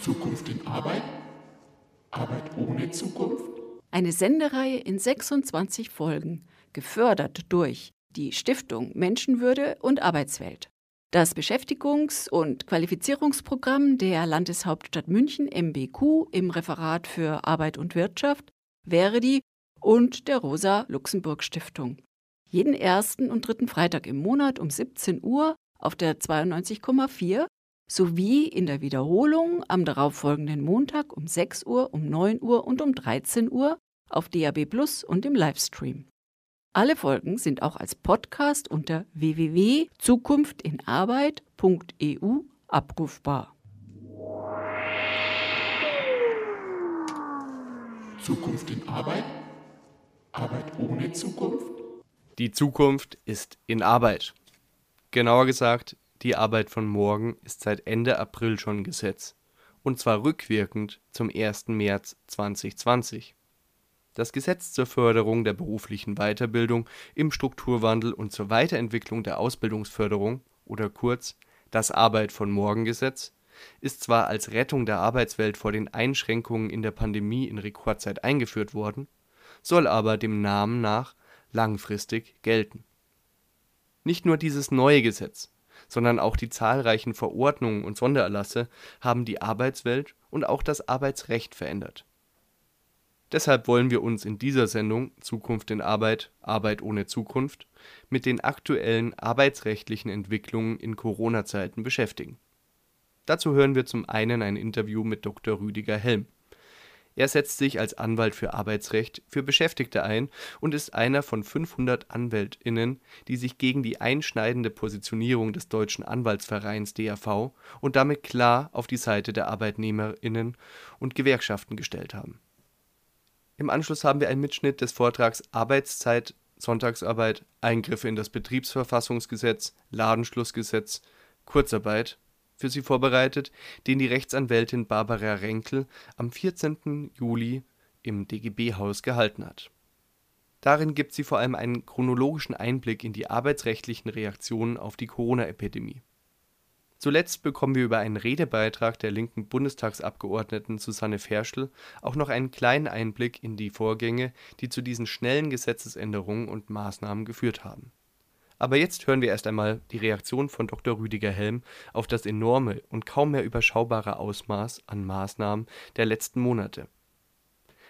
Zukunft in Arbeit? Arbeit ohne Zukunft? Eine Sendereihe in 26 Folgen, gefördert durch die Stiftung Menschenwürde und Arbeitswelt. Das Beschäftigungs- und Qualifizierungsprogramm der Landeshauptstadt München MBQ im Referat für Arbeit und Wirtschaft, Verdi und der Rosa-Luxemburg-Stiftung. Jeden ersten und dritten Freitag im Monat um 17 Uhr auf der 92,4 sowie in der Wiederholung am darauffolgenden Montag um 6 Uhr, um 9 Uhr und um 13 Uhr auf DAB Plus und im Livestream. Alle Folgen sind auch als Podcast unter www.zukunftinarbeit.eu abrufbar. Zukunft in Arbeit? Arbeit ohne Zukunft? Die Zukunft ist in Arbeit. Genauer gesagt, die Arbeit von morgen ist seit Ende April schon Gesetz. Und zwar rückwirkend zum 1. März 2020. Das Gesetz zur Förderung der beruflichen Weiterbildung im Strukturwandel und zur Weiterentwicklung der Ausbildungsförderung oder kurz das Arbeit von morgen Gesetz ist zwar als Rettung der Arbeitswelt vor den Einschränkungen in der Pandemie in Rekordzeit eingeführt worden, soll aber dem Namen nach langfristig gelten. Nicht nur dieses neue Gesetz sondern auch die zahlreichen Verordnungen und Sondererlasse haben die Arbeitswelt und auch das Arbeitsrecht verändert. Deshalb wollen wir uns in dieser Sendung Zukunft in Arbeit, Arbeit ohne Zukunft mit den aktuellen arbeitsrechtlichen Entwicklungen in Corona-Zeiten beschäftigen. Dazu hören wir zum einen ein Interview mit Dr. Rüdiger Helm er setzt sich als Anwalt für Arbeitsrecht für Beschäftigte ein und ist einer von 500 AnwältInnen, die sich gegen die einschneidende Positionierung des Deutschen Anwaltsvereins DAV und damit klar auf die Seite der ArbeitnehmerInnen und Gewerkschaften gestellt haben. Im Anschluss haben wir einen Mitschnitt des Vortrags Arbeitszeit, Sonntagsarbeit, Eingriffe in das Betriebsverfassungsgesetz, Ladenschlussgesetz, Kurzarbeit für Sie vorbereitet, den die Rechtsanwältin Barbara Renkel am 14. Juli im DGB-Haus gehalten hat. Darin gibt sie vor allem einen chronologischen Einblick in die arbeitsrechtlichen Reaktionen auf die Corona-Epidemie. Zuletzt bekommen wir über einen Redebeitrag der linken Bundestagsabgeordneten Susanne Ferschl auch noch einen kleinen Einblick in die Vorgänge, die zu diesen schnellen Gesetzesänderungen und Maßnahmen geführt haben aber jetzt hören wir erst einmal die Reaktion von Dr. Rüdiger Helm auf das enorme und kaum mehr überschaubare Ausmaß an Maßnahmen der letzten Monate.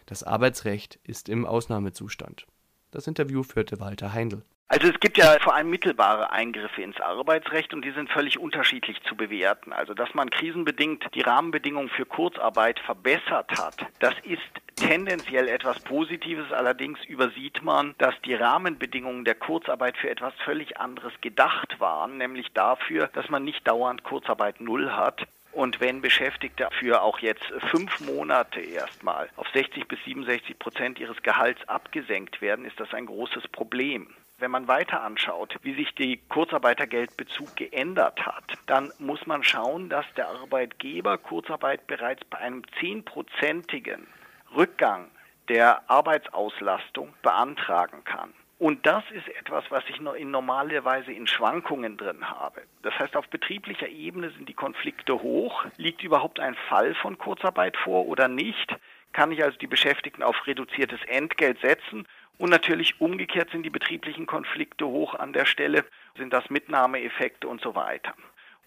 Das Arbeitsrecht ist im Ausnahmezustand. Das Interview führte Walter Heindl. Also es gibt ja vor allem mittelbare Eingriffe ins Arbeitsrecht und die sind völlig unterschiedlich zu bewerten. Also dass man krisenbedingt die Rahmenbedingungen für Kurzarbeit verbessert hat, das ist tendenziell etwas Positives. Allerdings übersieht man, dass die Rahmenbedingungen der Kurzarbeit für etwas völlig anderes gedacht waren, nämlich dafür, dass man nicht dauernd Kurzarbeit null hat, und wenn Beschäftigte für auch jetzt fünf Monate erstmal auf 60 bis 67 Prozent ihres Gehalts abgesenkt werden, ist das ein großes Problem. Wenn man weiter anschaut, wie sich die Kurzarbeitergeldbezug geändert hat, dann muss man schauen, dass der Arbeitgeber Kurzarbeit bereits bei einem zehnprozentigen Rückgang der Arbeitsauslastung beantragen kann. Und das ist etwas, was ich in normaler Weise in Schwankungen drin habe. Das heißt, auf betrieblicher Ebene sind die Konflikte hoch. Liegt überhaupt ein Fall von Kurzarbeit vor oder nicht? Kann ich also die Beschäftigten auf reduziertes Entgelt setzen und natürlich umgekehrt sind die betrieblichen Konflikte hoch an der Stelle, sind das Mitnahmeeffekte und so weiter.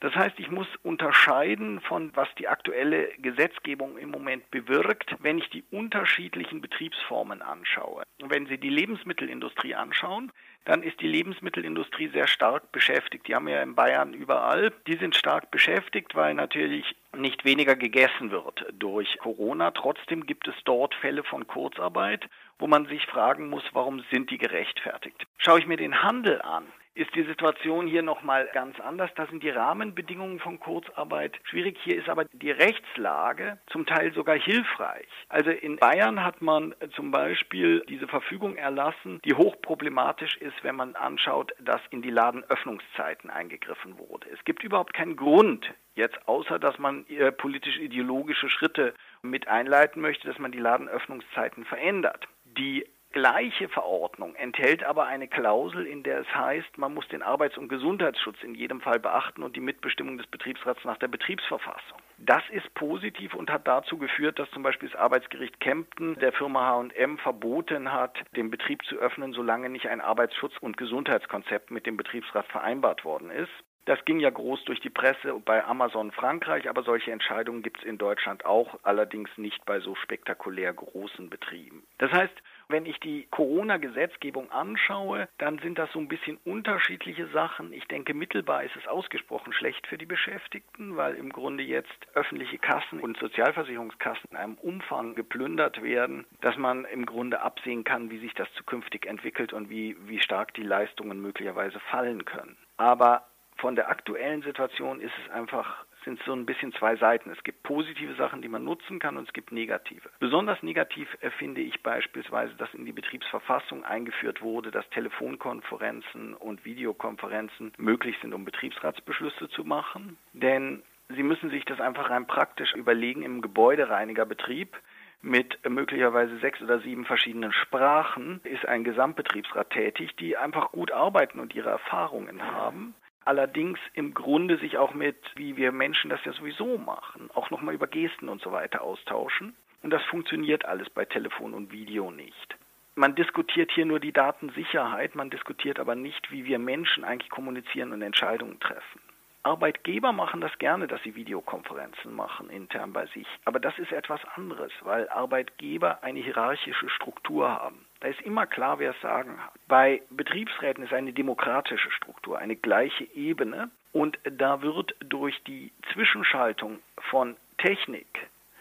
Das heißt, ich muss unterscheiden von, was die aktuelle Gesetzgebung im Moment bewirkt, wenn ich die unterschiedlichen Betriebsformen anschaue. wenn Sie die Lebensmittelindustrie anschauen, dann ist die Lebensmittelindustrie sehr stark beschäftigt. Die haben ja in Bayern überall. Die sind stark beschäftigt, weil natürlich nicht weniger gegessen wird durch Corona. Trotzdem gibt es dort Fälle von Kurzarbeit, wo man sich fragen muss, warum sind die gerechtfertigt. Schaue ich mir den Handel an, ist die Situation hier nochmal ganz anders. Da sind die Rahmenbedingungen von Kurzarbeit schwierig. Hier ist aber die Rechtslage zum Teil sogar hilfreich. Also in Bayern hat man zum Beispiel diese Verfügung erlassen, die hochproblematisch ist, wenn man anschaut, dass in die Ladenöffnungszeiten eingegriffen wurde. Es gibt überhaupt keinen Grund jetzt, außer dass man äh, politisch-ideologische Schritte mit einleiten möchte, dass man die Ladenöffnungszeiten verändert. Die gleiche Verordnung enthält aber eine Klausel, in der es heißt, man muss den Arbeits- und Gesundheitsschutz in jedem Fall beachten und die Mitbestimmung des Betriebsrats nach der Betriebsverfassung. Das ist positiv und hat dazu geführt, dass zum Beispiel das Arbeitsgericht Kempten der Firma H&M verboten hat, den Betrieb zu öffnen, solange nicht ein Arbeitsschutz- und Gesundheitskonzept mit dem Betriebsrat vereinbart worden ist. Das ging ja groß durch die Presse bei Amazon Frankreich, aber solche Entscheidungen gibt es in Deutschland auch, allerdings nicht bei so spektakulär großen Betrieben. Das heißt, wenn ich die Corona-Gesetzgebung anschaue, dann sind das so ein bisschen unterschiedliche Sachen. Ich denke, mittelbar ist es ausgesprochen schlecht für die Beschäftigten, weil im Grunde jetzt öffentliche Kassen und Sozialversicherungskassen in einem Umfang geplündert werden, dass man im Grunde absehen kann, wie sich das zukünftig entwickelt und wie, wie stark die Leistungen möglicherweise fallen können. Aber von der aktuellen Situation ist es einfach sind so ein bisschen zwei Seiten. Es gibt positive Sachen, die man nutzen kann und es gibt negative. Besonders negativ äh, finde ich beispielsweise, dass in die Betriebsverfassung eingeführt wurde, dass Telefonkonferenzen und Videokonferenzen möglich sind, um Betriebsratsbeschlüsse zu machen. Denn Sie müssen sich das einfach rein praktisch überlegen im Gebäudereinigerbetrieb mit möglicherweise sechs oder sieben verschiedenen Sprachen ist ein Gesamtbetriebsrat tätig, die einfach gut arbeiten und ihre Erfahrungen haben allerdings im Grunde sich auch mit, wie wir Menschen das ja sowieso machen, auch nochmal über Gesten und so weiter austauschen. Und das funktioniert alles bei Telefon und Video nicht. Man diskutiert hier nur die Datensicherheit, man diskutiert aber nicht, wie wir Menschen eigentlich kommunizieren und Entscheidungen treffen. Arbeitgeber machen das gerne, dass sie Videokonferenzen machen intern bei sich. Aber das ist etwas anderes, weil Arbeitgeber eine hierarchische Struktur haben. Da ist immer klar, wer es sagen hat. Bei Betriebsräten ist eine demokratische Struktur, eine gleiche Ebene. Und da wird durch die Zwischenschaltung von Technik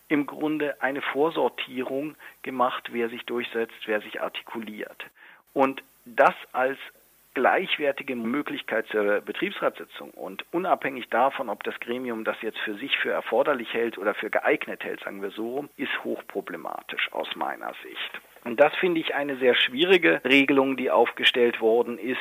im Grunde eine Vorsortierung gemacht, wer sich durchsetzt, wer sich artikuliert. Und das als gleichwertige Möglichkeit zur Betriebsratssitzung und unabhängig davon, ob das Gremium das jetzt für sich für erforderlich hält oder für geeignet hält, sagen wir so, ist hochproblematisch aus meiner Sicht. Und das finde ich eine sehr schwierige Regelung, die aufgestellt worden ist.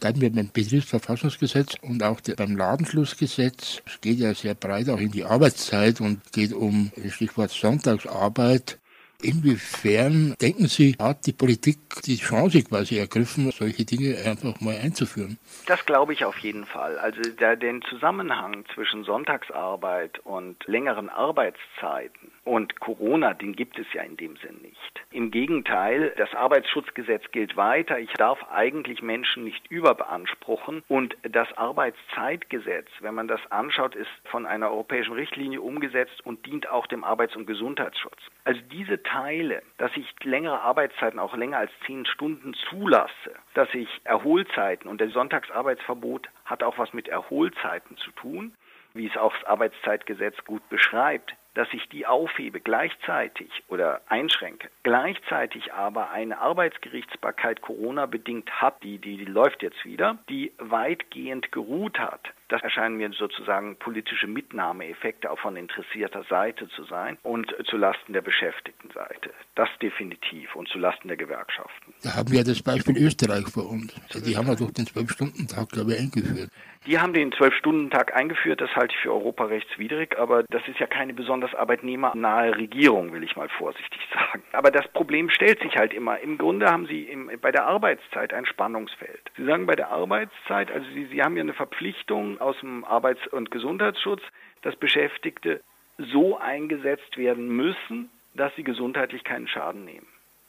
Bleiben wir beim Betriebsverfassungsgesetz und auch beim Ladenschlussgesetz. Es geht ja sehr breit auch in die Arbeitszeit und geht um Stichwort Sonntagsarbeit. Inwiefern denken Sie, hat die Politik die Chance quasi ergriffen, solche Dinge einfach mal einzuführen? Das glaube ich auf jeden Fall. Also der, den Zusammenhang zwischen Sonntagsarbeit und längeren Arbeitszeiten und Corona, den gibt es ja in dem Sinn nicht. Im Gegenteil, das Arbeitsschutzgesetz gilt weiter. Ich darf eigentlich Menschen nicht überbeanspruchen. Und das Arbeitszeitgesetz, wenn man das anschaut, ist von einer europäischen Richtlinie umgesetzt und dient auch dem Arbeits- und Gesundheitsschutz. Also diese Teile, dass ich längere Arbeitszeiten, auch länger als zehn Stunden zulasse, dass ich Erholzeiten und das Sonntagsarbeitsverbot hat auch was mit Erholzeiten zu tun, wie es auch das Arbeitszeitgesetz gut beschreibt, dass ich die aufhebe gleichzeitig oder einschränke, gleichzeitig aber eine Arbeitsgerichtsbarkeit Corona bedingt hat, die, die, die läuft jetzt wieder, die weitgehend geruht hat, das erscheinen mir sozusagen politische Mitnahmeeffekte auch von interessierter Seite zu sein und zulasten der beschäftigten Seite. Das definitiv und zulasten der Gewerkschaften. Da haben wir das Beispiel Österreich vor uns. Die haben ja doch den Zwölf-Stunden-Tag, glaube ich, eingeführt. Die haben den Zwölf-Stunden-Tag eingeführt, das halte ich für europarechtswidrig, aber das ist ja keine besonders arbeitnehmernahe Regierung, will ich mal vorsichtig sagen. Aber das Problem stellt sich halt immer. Im Grunde haben Sie im, bei der Arbeitszeit ein Spannungsfeld. Sie sagen bei der Arbeitszeit, also Sie, Sie haben ja eine Verpflichtung aus dem Arbeits- und Gesundheitsschutz, dass Beschäftigte so eingesetzt werden müssen, dass sie gesundheitlich keinen Schaden nehmen.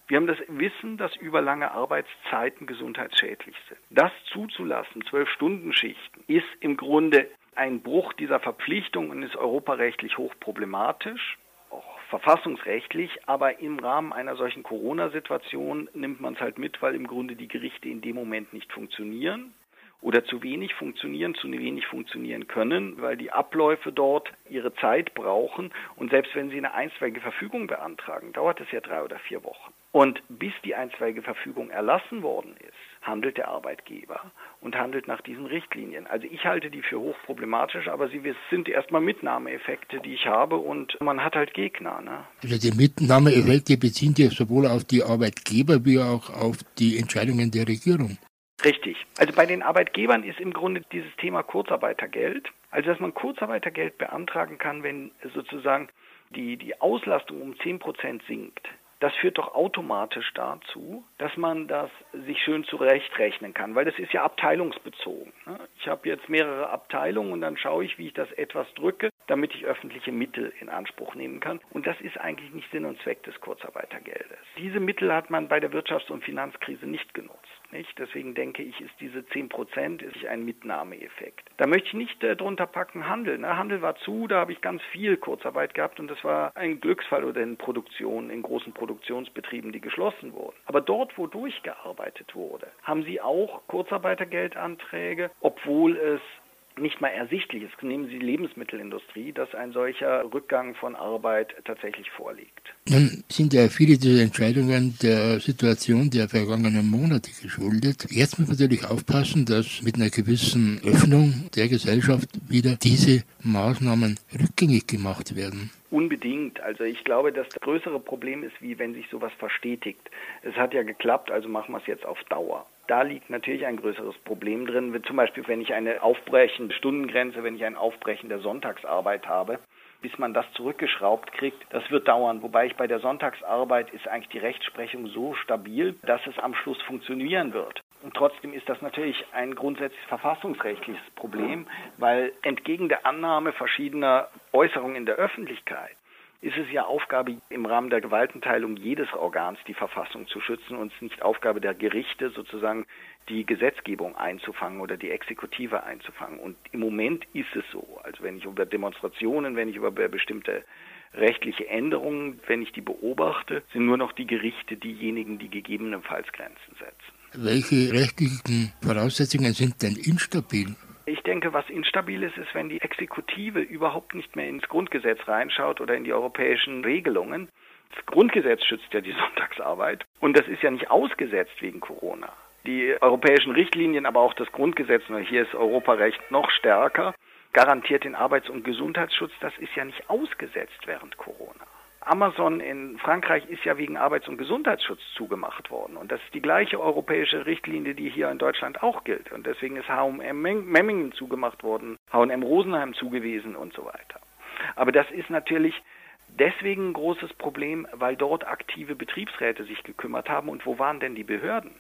Wir haben das Wissen, dass überlange Arbeitszeiten gesundheitsschädlich sind. Das zuzulassen, zwölf Stunden Schichten, ist im Grunde ein Bruch dieser Verpflichtung und ist europarechtlich hochproblematisch, auch verfassungsrechtlich, aber im Rahmen einer solchen Corona-Situation nimmt man es halt mit, weil im Grunde die Gerichte in dem Moment nicht funktionieren oder zu wenig funktionieren, zu wenig funktionieren können, weil die Abläufe dort ihre Zeit brauchen. Und selbst wenn Sie eine einstweilige Verfügung beantragen, dauert es ja drei oder vier Wochen. Und bis die einstweilige Verfügung erlassen worden ist, handelt der Arbeitgeber und handelt nach diesen Richtlinien. Also ich halte die für hochproblematisch, aber sie sind erstmal Mitnahmeeffekte, die ich habe und man hat halt Gegner. Ne? Also die Mitnahmeeffekte beziehen sich sowohl auf die Arbeitgeber wie auch auf die Entscheidungen der Regierung. Richtig. Also bei den Arbeitgebern ist im Grunde dieses Thema Kurzarbeitergeld, also dass man Kurzarbeitergeld beantragen kann, wenn sozusagen die, die Auslastung um 10 Prozent sinkt. das führt doch automatisch dazu, dass man das sich schön zurechtrechnen kann, weil das ist ja abteilungsbezogen. Ne? Ich habe jetzt mehrere Abteilungen und dann schaue ich, wie ich das etwas drücke, damit ich öffentliche Mittel in Anspruch nehmen kann. Und das ist eigentlich nicht Sinn und Zweck des Kurzarbeitergeldes. Diese Mittel hat man bei der Wirtschafts- und Finanzkrise nicht genutzt. Nicht? Deswegen denke ich, ist diese 10 Prozent ein Mitnahmeeffekt. Da möchte ich nicht äh, drunter packen Handel. Ne? Handel war zu, da habe ich ganz viel Kurzarbeit gehabt und das war ein Glücksfall oder in Produktion, in großen Produktionsbetrieben, die geschlossen wurden. Aber dort, wo durchgearbeitet wurde, haben sie auch Kurzarbeitergeldanträge, obwohl es nicht mal ersichtlich ist, nehmen Sie die Lebensmittelindustrie, dass ein solcher Rückgang von Arbeit tatsächlich vorliegt. Nun sind ja viele dieser Entscheidungen der Situation der vergangenen Monate geschuldet. Jetzt muss man natürlich aufpassen, dass mit einer gewissen Öffnung der Gesellschaft wieder diese Maßnahmen rückgängig gemacht werden. Unbedingt. Also ich glaube, das größere Problem ist, wie wenn sich sowas verstetigt. Es hat ja geklappt, also machen wir es jetzt auf Dauer. Da liegt natürlich ein größeres Problem drin. Zum Beispiel, wenn ich eine aufbrechende Stundengrenze, wenn ich ein Aufbrechen der Sonntagsarbeit habe, bis man das zurückgeschraubt kriegt, das wird dauern. Wobei ich bei der Sonntagsarbeit ist eigentlich die Rechtsprechung so stabil, dass es am Schluss funktionieren wird. Und trotzdem ist das natürlich ein grundsätzlich verfassungsrechtliches Problem, weil entgegen der Annahme verschiedener Äußerungen in der Öffentlichkeit ist es ja Aufgabe im Rahmen der Gewaltenteilung jedes Organs, die Verfassung zu schützen und es ist nicht Aufgabe der Gerichte, sozusagen die Gesetzgebung einzufangen oder die Exekutive einzufangen. Und im Moment ist es so. Also wenn ich über Demonstrationen, wenn ich über bestimmte rechtliche Änderungen, wenn ich die beobachte, sind nur noch die Gerichte diejenigen, die gegebenenfalls Grenzen setzen. Welche rechtlichen Voraussetzungen sind denn instabil? Ich denke, was instabil ist, ist, wenn die Exekutive überhaupt nicht mehr ins Grundgesetz reinschaut oder in die europäischen Regelungen. Das Grundgesetz schützt ja die Sonntagsarbeit und das ist ja nicht ausgesetzt wegen Corona. Die europäischen Richtlinien, aber auch das Grundgesetz, hier ist Europarecht noch stärker, garantiert den Arbeits- und Gesundheitsschutz. Das ist ja nicht ausgesetzt während Corona. Amazon in Frankreich ist ja wegen Arbeits- und Gesundheitsschutz zugemacht worden. Und das ist die gleiche europäische Richtlinie, die hier in Deutschland auch gilt. Und deswegen ist H&M Memmingen zugemacht worden, H&M Rosenheim zugewiesen und so weiter. Aber das ist natürlich deswegen ein großes Problem, weil dort aktive Betriebsräte sich gekümmert haben. Und wo waren denn die Behörden?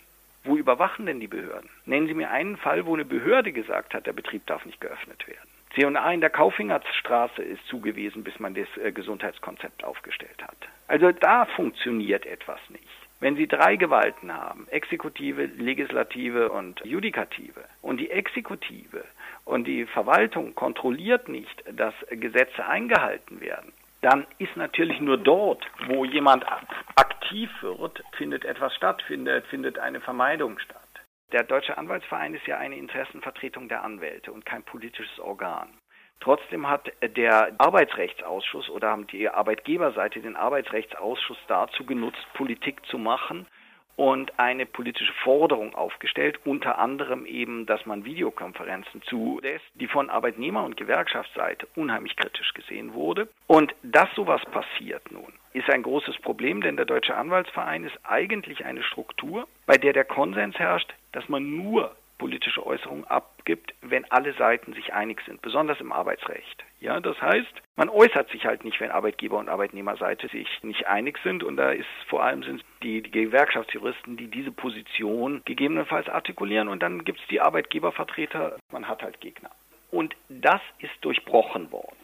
Wo überwachen denn die Behörden? Nennen Sie mir einen Fall, wo eine Behörde gesagt hat, der Betrieb darf nicht geöffnet werden. C&A in der Kaufingerstraße ist zugewiesen, bis man das äh, Gesundheitskonzept aufgestellt hat. Also da funktioniert etwas nicht. Wenn Sie drei Gewalten haben, Exekutive, Legislative und Judikative, und die Exekutive und die Verwaltung kontrolliert nicht, dass Gesetze eingehalten werden, dann ist natürlich nur dort, wo jemand aktiv wird, findet etwas statt, findet, findet eine Vermeidung statt. Der Deutsche Anwaltsverein ist ja eine Interessenvertretung der Anwälte und kein politisches Organ. Trotzdem hat der Arbeitsrechtsausschuss oder haben die Arbeitgeberseite den Arbeitsrechtsausschuss dazu genutzt, Politik zu machen und eine politische Forderung aufgestellt, unter anderem eben, dass man Videokonferenzen zulässt, die von Arbeitnehmer- und Gewerkschaftsseite unheimlich kritisch gesehen wurde. Und dass sowas passiert nun, ist ein großes Problem, denn der Deutsche Anwaltsverein ist eigentlich eine Struktur, bei der der Konsens herrscht, dass man nur politische Äußerungen abgibt, wenn alle Seiten sich einig sind, besonders im Arbeitsrecht. Ja, das heißt, man äußert sich halt nicht, wenn Arbeitgeber und Arbeitnehmerseite sich nicht einig sind und da ist vor allem sind die, die Gewerkschaftsjuristen, die diese Position gegebenenfalls artikulieren und dann gibt es die Arbeitgebervertreter, man hat halt Gegner. Und das ist durchbrochen worden.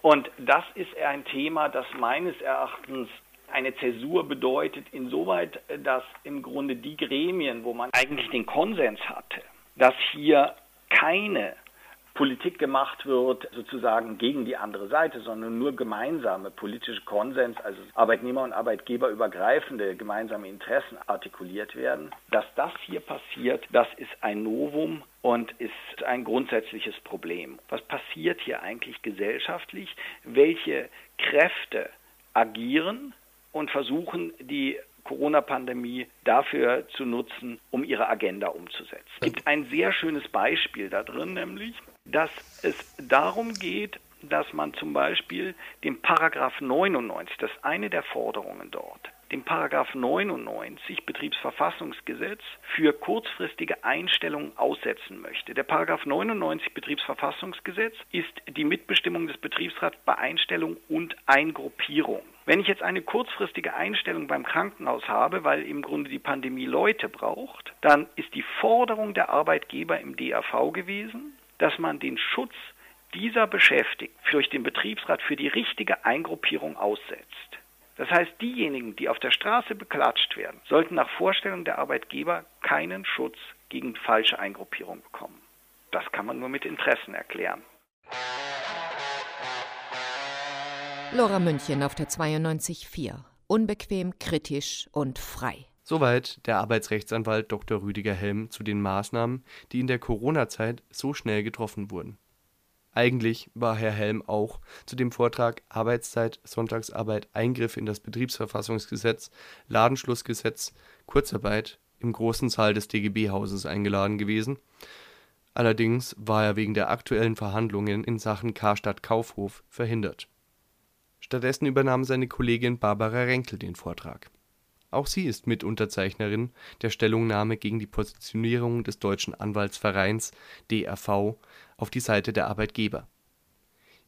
Und das ist ein Thema, das meines Erachtens eine Zäsur bedeutet, insoweit, dass im Grunde die Gremien, wo man eigentlich den Konsens hatte, dass hier keine Politik gemacht wird, sozusagen gegen die andere Seite, sondern nur gemeinsame politische Konsens, also Arbeitnehmer- und Arbeitgeberübergreifende gemeinsame Interessen artikuliert werden. Dass das hier passiert, das ist ein Novum und ist ein grundsätzliches Problem. Was passiert hier eigentlich gesellschaftlich? Welche Kräfte agieren und versuchen, die Corona-Pandemie dafür zu nutzen, um ihre Agenda umzusetzen. Es gibt ein sehr schönes Beispiel da drin, nämlich, dass es darum geht, dass man zum Beispiel den Paragraph 99, das ist eine der Forderungen dort, dem Paragraph 99 Betriebsverfassungsgesetz für kurzfristige Einstellungen aussetzen möchte. Der Paragraph 99 Betriebsverfassungsgesetz ist die Mitbestimmung des Betriebsrats bei Einstellung und Eingruppierung. Wenn ich jetzt eine kurzfristige Einstellung beim Krankenhaus habe, weil im Grunde die Pandemie Leute braucht, dann ist die Forderung der Arbeitgeber im DAV gewesen, dass man den Schutz dieser Beschäftigten durch den Betriebsrat für die richtige Eingruppierung aussetzt. Das heißt, diejenigen, die auf der Straße beklatscht werden, sollten nach Vorstellung der Arbeitgeber keinen Schutz gegen falsche Eingruppierung bekommen. Das kann man nur mit Interessen erklären. Lora München auf der 92.4. Unbequem, kritisch und frei. Soweit der Arbeitsrechtsanwalt Dr. Rüdiger Helm zu den Maßnahmen, die in der Corona-Zeit so schnell getroffen wurden. Eigentlich war Herr Helm auch zu dem Vortrag Arbeitszeit, Sonntagsarbeit, Eingriff in das Betriebsverfassungsgesetz, Ladenschlussgesetz, Kurzarbeit im großen Saal des DGB-Hauses eingeladen gewesen. Allerdings war er wegen der aktuellen Verhandlungen in Sachen Karstadt Kaufhof verhindert. Stattdessen übernahm seine Kollegin Barbara Renkel den Vortrag. Auch sie ist Mitunterzeichnerin der Stellungnahme gegen die Positionierung des Deutschen Anwaltsvereins DRV auf die Seite der Arbeitgeber.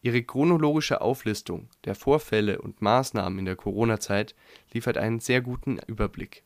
Ihre chronologische Auflistung der Vorfälle und Maßnahmen in der Corona-Zeit liefert einen sehr guten Überblick.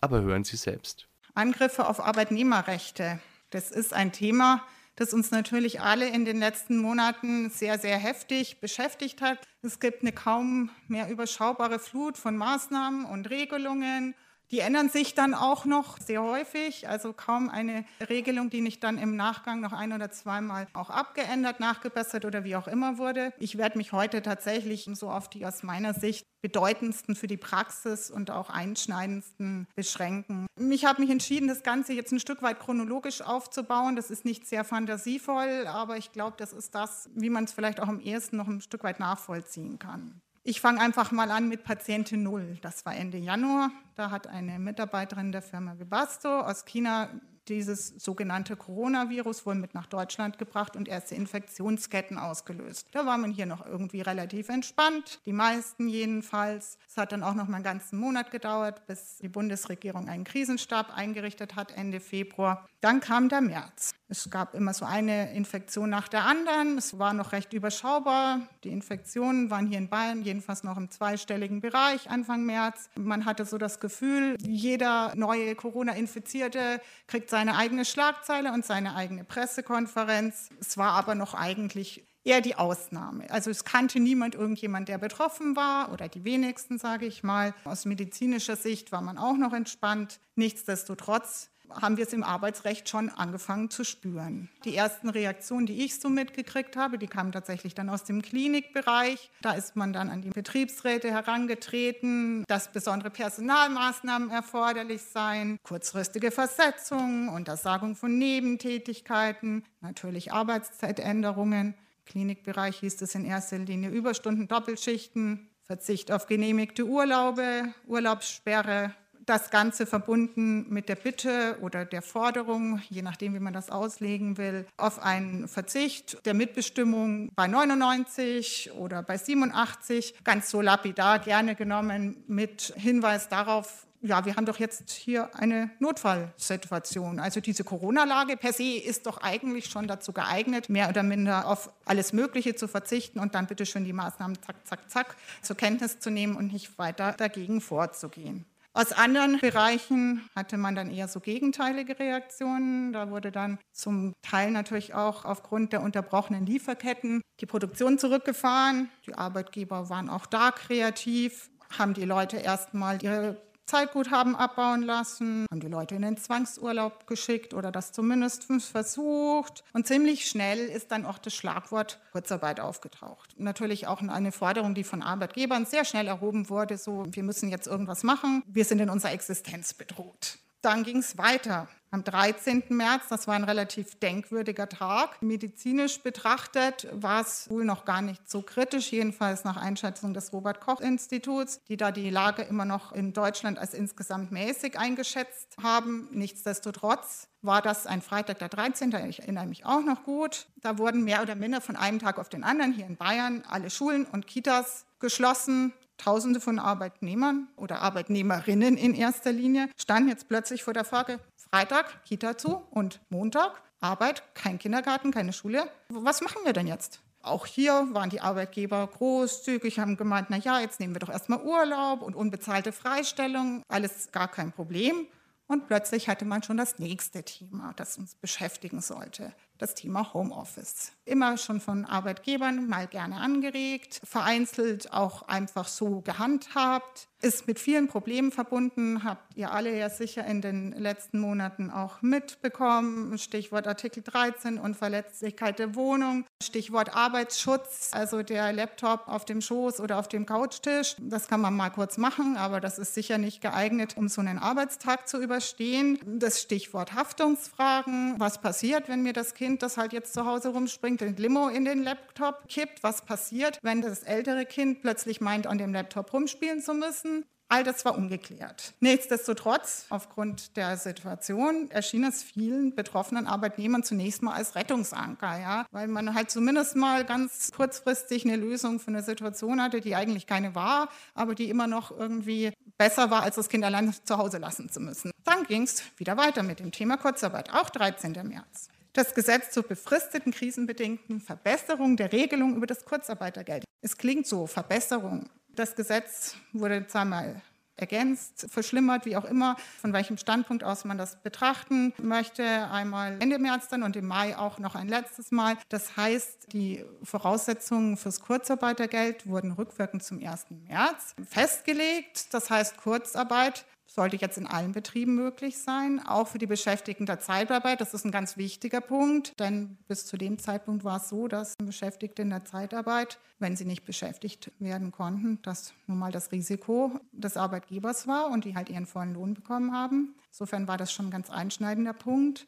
Aber hören Sie selbst. Angriffe auf Arbeitnehmerrechte. Das ist ein Thema, das uns natürlich alle in den letzten Monaten sehr, sehr heftig beschäftigt hat. Es gibt eine kaum mehr überschaubare Flut von Maßnahmen und Regelungen die ändern sich dann auch noch sehr häufig, also kaum eine Regelung, die nicht dann im Nachgang noch ein oder zweimal auch abgeändert, nachgebessert oder wie auch immer wurde. Ich werde mich heute tatsächlich so auf die aus meiner Sicht bedeutendsten für die Praxis und auch einschneidendsten beschränken. Ich habe mich entschieden, das Ganze jetzt ein Stück weit chronologisch aufzubauen. Das ist nicht sehr fantasievoll, aber ich glaube, das ist das, wie man es vielleicht auch am ehesten noch ein Stück weit nachvollziehen kann. Ich fange einfach mal an mit Patientin Null. Das war Ende Januar. Da hat eine Mitarbeiterin der Firma Vibasto aus China dieses sogenannte Coronavirus wohl mit nach Deutschland gebracht und erste Infektionsketten ausgelöst. Da war man hier noch irgendwie relativ entspannt, die meisten jedenfalls. Es hat dann auch noch mal einen ganzen Monat gedauert, bis die Bundesregierung einen Krisenstab eingerichtet hat, Ende Februar. Dann kam der März. Es gab immer so eine Infektion nach der anderen. Es war noch recht überschaubar. Die Infektionen waren hier in Bayern jedenfalls noch im zweistelligen Bereich Anfang März. Man hatte so das Gefühl, jeder neue Corona-Infizierte kriegt seine eigene Schlagzeile und seine eigene Pressekonferenz. Es war aber noch eigentlich eher die Ausnahme. Also es kannte niemand irgendjemand, der betroffen war oder die wenigsten, sage ich mal. Aus medizinischer Sicht war man auch noch entspannt. Nichtsdestotrotz haben wir es im Arbeitsrecht schon angefangen zu spüren. Die ersten Reaktionen, die ich so mitgekriegt habe, die kamen tatsächlich dann aus dem Klinikbereich. Da ist man dann an die Betriebsräte herangetreten, dass besondere Personalmaßnahmen erforderlich seien, kurzfristige Versetzungen, Untersagung von Nebentätigkeiten, natürlich Arbeitszeitänderungen. Im Klinikbereich hieß es in erster Linie Überstunden, Doppelschichten, Verzicht auf genehmigte Urlaube, Urlaubssperre, das Ganze verbunden mit der Bitte oder der Forderung, je nachdem, wie man das auslegen will, auf einen Verzicht der Mitbestimmung bei 99 oder bei 87, ganz so lapidar gerne genommen mit Hinweis darauf, ja, wir haben doch jetzt hier eine Notfallsituation. Also diese Corona-Lage per se ist doch eigentlich schon dazu geeignet, mehr oder minder auf alles Mögliche zu verzichten und dann bitte schön die Maßnahmen zack, zack, zack zur Kenntnis zu nehmen und nicht weiter dagegen vorzugehen. Aus anderen Bereichen hatte man dann eher so gegenteilige Reaktionen. Da wurde dann zum Teil natürlich auch aufgrund der unterbrochenen Lieferketten die Produktion zurückgefahren. Die Arbeitgeber waren auch da kreativ, haben die Leute erstmal ihre Zeitguthaben abbauen lassen, haben die Leute in den Zwangsurlaub geschickt oder das zumindest versucht. Und ziemlich schnell ist dann auch das Schlagwort Kurzarbeit aufgetaucht. Natürlich auch eine Forderung, die von Arbeitgebern sehr schnell erhoben wurde, so wir müssen jetzt irgendwas machen, wir sind in unserer Existenz bedroht. Dann ging es weiter. Am 13. März, das war ein relativ denkwürdiger Tag. Medizinisch betrachtet war es wohl noch gar nicht so kritisch, jedenfalls nach Einschätzung des Robert Koch Instituts, die da die Lage immer noch in Deutschland als insgesamt mäßig eingeschätzt haben. Nichtsdestotrotz war das ein Freitag der 13. Ich erinnere mich auch noch gut. Da wurden mehr oder minder von einem Tag auf den anderen hier in Bayern alle Schulen und Kitas geschlossen Tausende von Arbeitnehmern oder Arbeitnehmerinnen in erster Linie standen jetzt plötzlich vor der Frage, Freitag Kita zu und Montag Arbeit, kein Kindergarten, keine Schule. Was machen wir denn jetzt? Auch hier waren die Arbeitgeber großzügig, haben gemeint, na ja, jetzt nehmen wir doch erstmal Urlaub und unbezahlte Freistellung, alles gar kein Problem. Und plötzlich hatte man schon das nächste Thema, das uns beschäftigen sollte das Thema Homeoffice. Immer schon von Arbeitgebern mal gerne angeregt, vereinzelt auch einfach so gehandhabt, ist mit vielen Problemen verbunden, habt ihr alle ja sicher in den letzten Monaten auch mitbekommen. Stichwort Artikel 13 und Verletzlichkeit der Wohnung, Stichwort Arbeitsschutz, also der Laptop auf dem Schoß oder auf dem Couchtisch. Das kann man mal kurz machen, aber das ist sicher nicht geeignet, um so einen Arbeitstag zu überstehen. Das Stichwort Haftungsfragen, was passiert, wenn mir das Kind das halt jetzt zu Hause rumspringt, den Limo in den Laptop kippt. Was passiert, wenn das ältere Kind plötzlich meint, an dem Laptop rumspielen zu müssen? All das war ungeklärt. Nichtsdestotrotz, aufgrund der Situation, erschien es vielen betroffenen Arbeitnehmern zunächst mal als Rettungsanker, ja, weil man halt zumindest mal ganz kurzfristig eine Lösung für eine Situation hatte, die eigentlich keine war, aber die immer noch irgendwie besser war, als das Kind allein zu Hause lassen zu müssen. Dann ging es wieder weiter mit dem Thema Kurzarbeit, auch 13. März das Gesetz zur befristeten krisenbedingten Verbesserung der Regelung über das Kurzarbeitergeld. Es klingt so, Verbesserung. Das Gesetz wurde zweimal ergänzt, verschlimmert, wie auch immer, von welchem Standpunkt aus man das betrachten möchte. Einmal Ende März dann und im Mai auch noch ein letztes Mal. Das heißt, die Voraussetzungen fürs Kurzarbeitergeld wurden rückwirkend zum 1. März festgelegt. Das heißt, Kurzarbeit sollte jetzt in allen Betrieben möglich sein, auch für die Beschäftigten der Zeitarbeit. Das ist ein ganz wichtiger Punkt, denn bis zu dem Zeitpunkt war es so, dass Beschäftigte in der Zeitarbeit, wenn sie nicht beschäftigt werden konnten, das nun mal das Risiko des Arbeitgebers war und die halt ihren vollen Lohn bekommen haben. Insofern war das schon ein ganz einschneidender Punkt.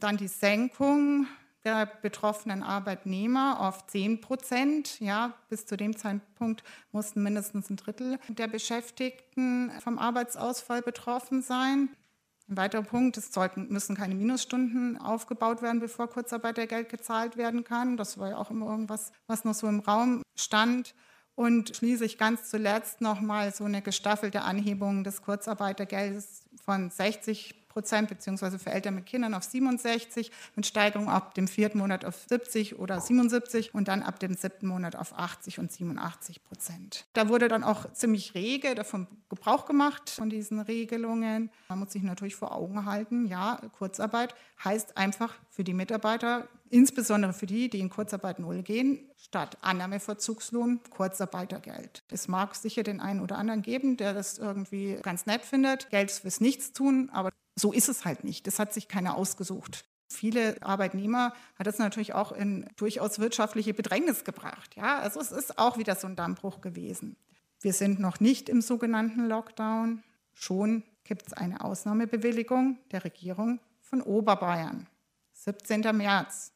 Dann die Senkung der betroffenen Arbeitnehmer auf 10 Prozent. Ja, bis zu dem Zeitpunkt mussten mindestens ein Drittel der Beschäftigten vom Arbeitsausfall betroffen sein. Ein weiterer Punkt, es sollten, müssen keine Minusstunden aufgebaut werden, bevor Kurzarbeitergeld gezahlt werden kann. Das war ja auch immer irgendwas, was noch so im Raum stand. Und schließlich ganz zuletzt nochmal so eine gestaffelte Anhebung des Kurzarbeitergeldes von 60 Prozent, beziehungsweise für Eltern mit Kindern auf 67, mit Steigerung ab dem vierten Monat auf 70 oder 77 und dann ab dem siebten Monat auf 80 und 87 Prozent. Da wurde dann auch ziemlich rege davon Gebrauch gemacht, von diesen Regelungen. Man muss sich natürlich vor Augen halten, ja, Kurzarbeit heißt einfach für die Mitarbeiter, insbesondere für die, die in Kurzarbeit null gehen, statt Annahmeverzugslohn Kurzarbeitergeld. Es mag sicher den einen oder anderen geben, der das irgendwie ganz nett findet, Geld fürs Nichtstun, aber so ist es halt nicht. Das hat sich keiner ausgesucht. Viele Arbeitnehmer hat das natürlich auch in durchaus wirtschaftliche Bedrängnis gebracht. Ja, also es ist auch wieder so ein Dammbruch gewesen. Wir sind noch nicht im sogenannten Lockdown. Schon gibt es eine Ausnahmebewilligung der Regierung von Oberbayern. 17. März.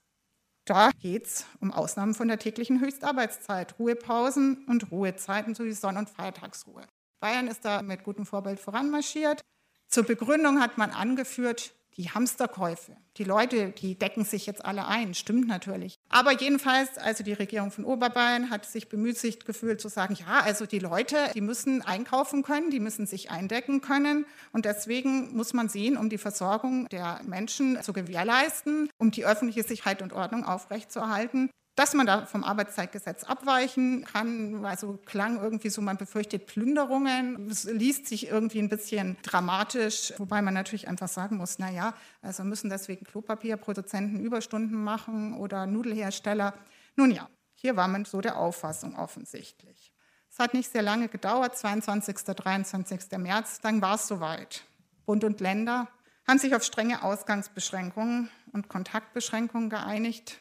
Da geht es um Ausnahmen von der täglichen Höchstarbeitszeit, Ruhepausen und Ruhezeiten sowie Sonn- und Feiertagsruhe. Bayern ist da mit gutem Vorbild voranmarschiert. Zur Begründung hat man angeführt, die Hamsterkäufe. Die Leute, die decken sich jetzt alle ein, stimmt natürlich. Aber jedenfalls, also die Regierung von Oberbayern hat sich bemüht, sich gefühlt zu sagen, ja, also die Leute, die müssen einkaufen können, die müssen sich eindecken können. Und deswegen muss man sehen, um die Versorgung der Menschen zu gewährleisten, um die öffentliche Sicherheit und Ordnung aufrechtzuerhalten, dass man da vom Arbeitszeitgesetz abweichen kann, also klang irgendwie so, man befürchtet Plünderungen. Es liest sich irgendwie ein bisschen dramatisch, wobei man natürlich einfach sagen muss, na ja, also müssen deswegen Klopapierproduzenten Überstunden machen oder Nudelhersteller. Nun ja, hier war man so der Auffassung offensichtlich. Es hat nicht sehr lange gedauert, 22. 23. März, dann war es soweit. Bund und Länder haben sich auf strenge Ausgangsbeschränkungen und Kontaktbeschränkungen geeinigt.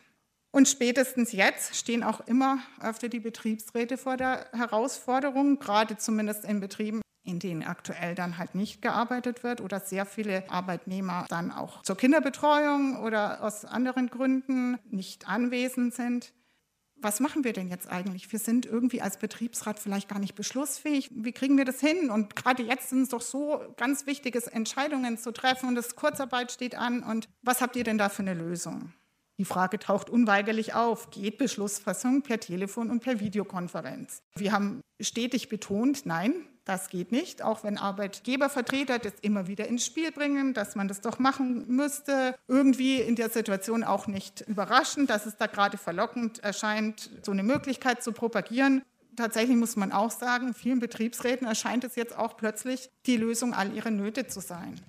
Und spätestens jetzt stehen auch immer öfter die Betriebsräte vor der Herausforderung, gerade zumindest in Betrieben, in denen aktuell dann halt nicht gearbeitet wird oder sehr viele Arbeitnehmer dann auch zur Kinderbetreuung oder aus anderen Gründen nicht anwesend sind. Was machen wir denn jetzt eigentlich? Wir sind irgendwie als Betriebsrat vielleicht gar nicht beschlussfähig. Wie kriegen wir das hin? Und gerade jetzt sind es doch so ganz wichtige Entscheidungen zu treffen und das Kurzarbeit steht an. Und was habt ihr denn da für eine Lösung? Die Frage taucht unweigerlich auf, geht Beschlussfassung per Telefon und per Videokonferenz? Wir haben stetig betont, nein, das geht nicht, auch wenn Arbeitgebervertreter das immer wieder ins Spiel bringen, dass man das doch machen müsste. Irgendwie in der Situation auch nicht überraschend, dass es da gerade verlockend erscheint, so eine Möglichkeit zu propagieren. Tatsächlich muss man auch sagen, vielen Betriebsräten erscheint es jetzt auch plötzlich die Lösung all ihrer Nöte zu sein.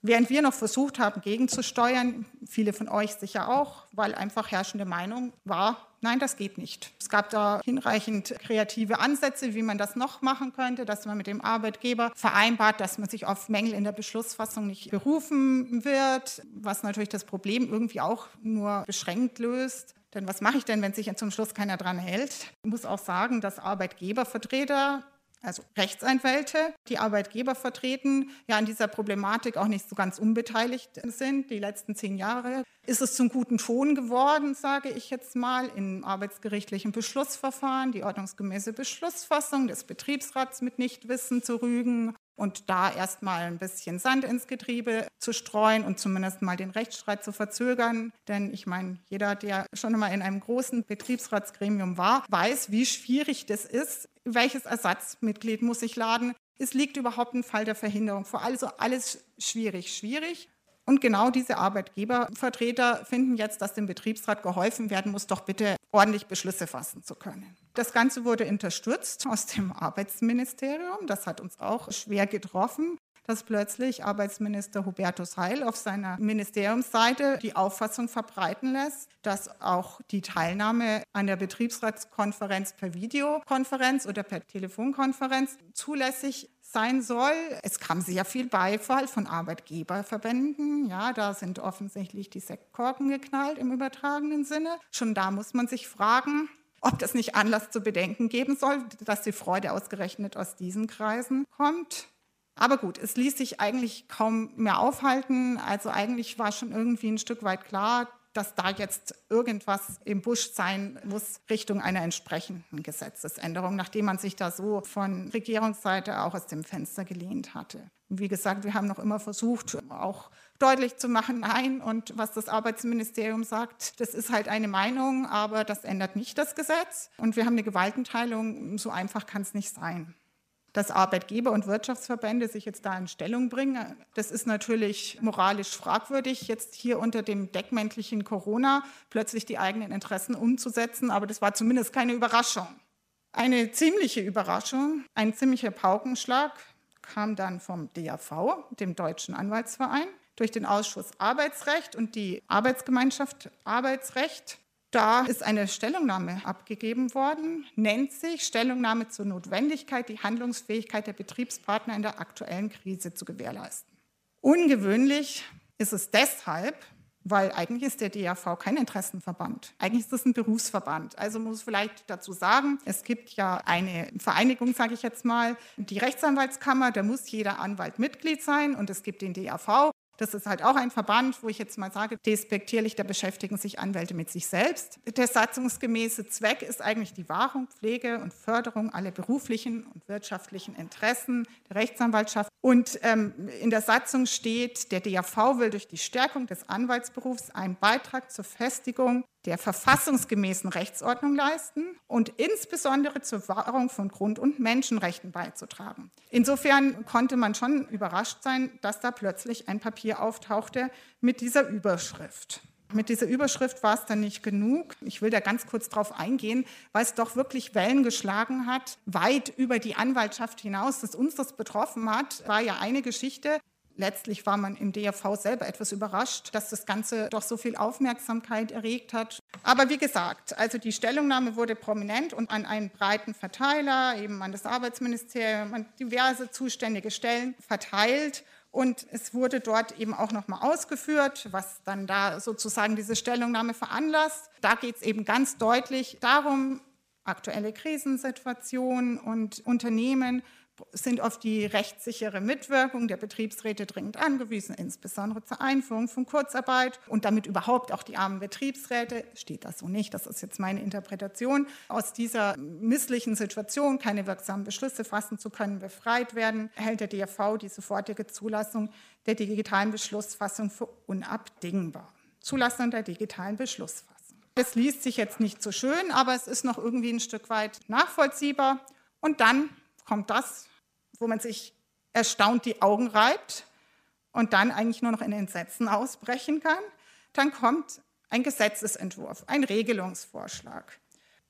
Während wir noch versucht haben, gegenzusteuern, viele von euch sicher auch, weil einfach herrschende Meinung war, nein, das geht nicht. Es gab da hinreichend kreative Ansätze, wie man das noch machen könnte, dass man mit dem Arbeitgeber vereinbart, dass man sich auf Mängel in der Beschlussfassung nicht berufen wird, was natürlich das Problem irgendwie auch nur beschränkt löst. Denn was mache ich denn, wenn sich zum Schluss keiner dran hält? Ich muss auch sagen, dass Arbeitgebervertreter also Rechtsanwälte, die Arbeitgeber vertreten, ja an dieser Problematik auch nicht so ganz unbeteiligt sind. Die letzten zehn Jahre ist es zum guten Ton geworden, sage ich jetzt mal, im arbeitsgerichtlichen Beschlussverfahren, die ordnungsgemäße Beschlussfassung des Betriebsrats mit Nichtwissen zu rügen und da erstmal ein bisschen Sand ins Getriebe zu streuen und zumindest mal den Rechtsstreit zu verzögern. Denn ich meine, jeder, der schon einmal in einem großen Betriebsratsgremium war, weiß, wie schwierig das ist. Welches Ersatzmitglied muss ich laden? Es liegt überhaupt ein Fall der Verhinderung vor. Also alles schwierig, schwierig. Und genau diese Arbeitgebervertreter finden jetzt, dass dem Betriebsrat geholfen werden muss, doch bitte ordentlich Beschlüsse fassen zu können. Das Ganze wurde unterstützt aus dem Arbeitsministerium. Das hat uns auch schwer getroffen dass plötzlich Arbeitsminister Hubertus Heil auf seiner Ministeriumsseite die Auffassung verbreiten lässt, dass auch die Teilnahme an der Betriebsratskonferenz per Videokonferenz oder per Telefonkonferenz zulässig sein soll. Es kam sehr viel Beifall von Arbeitgeberverbänden. Ja, da sind offensichtlich die Sektkorken geknallt im übertragenen Sinne. Schon da muss man sich fragen, ob das nicht Anlass zu bedenken geben soll, dass die Freude ausgerechnet aus diesen Kreisen kommt. Aber gut, es ließ sich eigentlich kaum mehr aufhalten. Also eigentlich war schon irgendwie ein Stück weit klar, dass da jetzt irgendwas im Busch sein muss Richtung einer entsprechenden Gesetzesänderung, nachdem man sich da so von Regierungsseite auch aus dem Fenster gelehnt hatte. wie gesagt, wir haben noch immer versucht, auch deutlich zu machen, nein, und was das Arbeitsministerium sagt, das ist halt eine Meinung, aber das ändert nicht das Gesetz. Und wir haben eine Gewaltenteilung, so einfach kann es nicht sein dass Arbeitgeber und Wirtschaftsverbände sich jetzt da in Stellung bringen. Das ist natürlich moralisch fragwürdig, jetzt hier unter dem deckmäntelchen Corona plötzlich die eigenen Interessen umzusetzen, aber das war zumindest keine Überraschung. Eine ziemliche Überraschung, ein ziemlicher Paukenschlag kam dann vom DAV, dem Deutschen Anwaltsverein, durch den Ausschuss Arbeitsrecht und die Arbeitsgemeinschaft Arbeitsrecht da ist eine Stellungnahme abgegeben worden, nennt sich Stellungnahme zur Notwendigkeit, die Handlungsfähigkeit der Betriebspartner in der aktuellen Krise zu gewährleisten. Ungewöhnlich ist es deshalb, weil eigentlich ist der DAV kein Interessenverband. Eigentlich ist es ein Berufsverband. Also muss ich vielleicht dazu sagen, es gibt ja eine Vereinigung, sage ich jetzt mal, die Rechtsanwaltskammer, da muss jeder Anwalt Mitglied sein und es gibt den DAV das ist halt auch ein Verband, wo ich jetzt mal sage, despektierlich, da beschäftigen sich Anwälte mit sich selbst. Der satzungsgemäße Zweck ist eigentlich die Wahrung, Pflege und Förderung aller beruflichen und wirtschaftlichen Interessen der Rechtsanwaltschaft. Und ähm, in der Satzung steht, der DAV will durch die Stärkung des Anwaltsberufs einen Beitrag zur Festigung der verfassungsgemäßen Rechtsordnung leisten und insbesondere zur Wahrung von Grund- und Menschenrechten beizutragen. Insofern konnte man schon überrascht sein, dass da plötzlich ein Papier auftauchte mit dieser Überschrift. Mit dieser Überschrift war es dann nicht genug. Ich will da ganz kurz drauf eingehen, weil es doch wirklich Wellen geschlagen hat, weit über die Anwaltschaft hinaus, dass uns das betroffen hat, war ja eine Geschichte. Letztlich war man im DRV selber etwas überrascht, dass das Ganze doch so viel Aufmerksamkeit erregt hat. Aber wie gesagt, also die Stellungnahme wurde prominent und an einen breiten Verteiler, eben an das Arbeitsministerium, an diverse zuständige Stellen verteilt. Und es wurde dort eben auch nochmal ausgeführt, was dann da sozusagen diese Stellungnahme veranlasst. Da geht es eben ganz deutlich darum, aktuelle Krisensituationen und Unternehmen sind auf die rechtssichere Mitwirkung der Betriebsräte dringend angewiesen, insbesondere zur Einführung von Kurzarbeit und damit überhaupt auch die armen Betriebsräte, steht das so nicht, das ist jetzt meine Interpretation, aus dieser misslichen Situation keine wirksamen Beschlüsse fassen zu können, befreit werden, hält der DRV die sofortige Zulassung der digitalen Beschlussfassung für unabdingbar. Zulassung der digitalen Beschlussfassung. Es liest sich jetzt nicht so schön, aber es ist noch irgendwie ein Stück weit nachvollziehbar. Und dann kommt das, wo man sich erstaunt die Augen reibt und dann eigentlich nur noch in Entsetzen ausbrechen kann. Dann kommt ein Gesetzesentwurf, ein Regelungsvorschlag.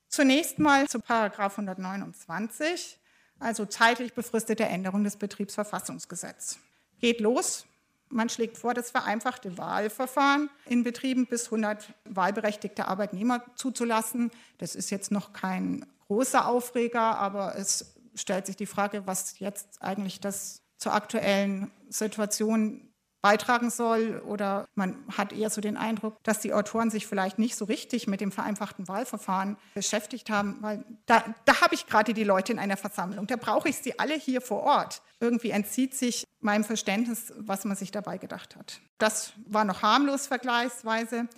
Zunächst mal zu Paragraph 129, also zeitlich befristete Änderung des Betriebsverfassungsgesetzes. Geht los. Man schlägt vor, das vereinfachte Wahlverfahren in Betrieben bis 100 wahlberechtigte Arbeitnehmer zuzulassen. Das ist jetzt noch kein großer Aufreger, aber es stellt sich die Frage, was jetzt eigentlich das zur aktuellen Situation beitragen soll. Oder man hat eher so den Eindruck, dass die Autoren sich vielleicht nicht so richtig mit dem vereinfachten Wahlverfahren beschäftigt haben, weil da, da habe ich gerade die Leute in einer Versammlung. Da brauche ich sie alle hier vor Ort. Irgendwie entzieht sich meinem Verständnis, was man sich dabei gedacht hat. Das war noch harmlos vergleichsweise.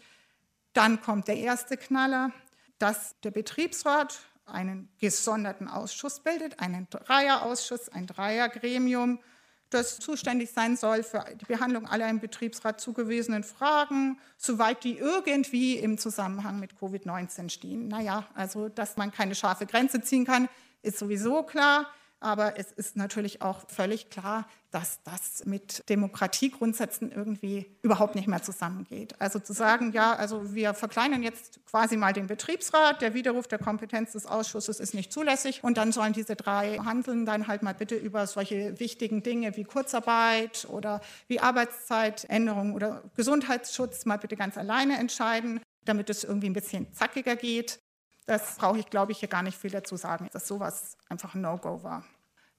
Dann kommt der erste Knaller, dass der Betriebsrat einen gesonderten Ausschuss bildet, einen Dreierausschuss, ein Dreiergremium, das zuständig sein soll für die Behandlung aller im Betriebsrat zugewiesenen Fragen, soweit die irgendwie im Zusammenhang mit Covid-19 stehen. Naja, also dass man keine scharfe Grenze ziehen kann, ist sowieso klar. Aber es ist natürlich auch völlig klar, dass das mit Demokratiegrundsätzen irgendwie überhaupt nicht mehr zusammengeht. Also zu sagen, ja, also wir verkleinern jetzt quasi mal den Betriebsrat, der Widerruf der Kompetenz des Ausschusses ist nicht zulässig und dann sollen diese drei handeln dann halt mal bitte über solche wichtigen Dinge wie Kurzarbeit oder wie Arbeitszeitänderung oder Gesundheitsschutz mal bitte ganz alleine entscheiden, damit es irgendwie ein bisschen zackiger geht. Das brauche ich, glaube ich, hier gar nicht viel dazu sagen, dass sowas einfach ein No-Go war.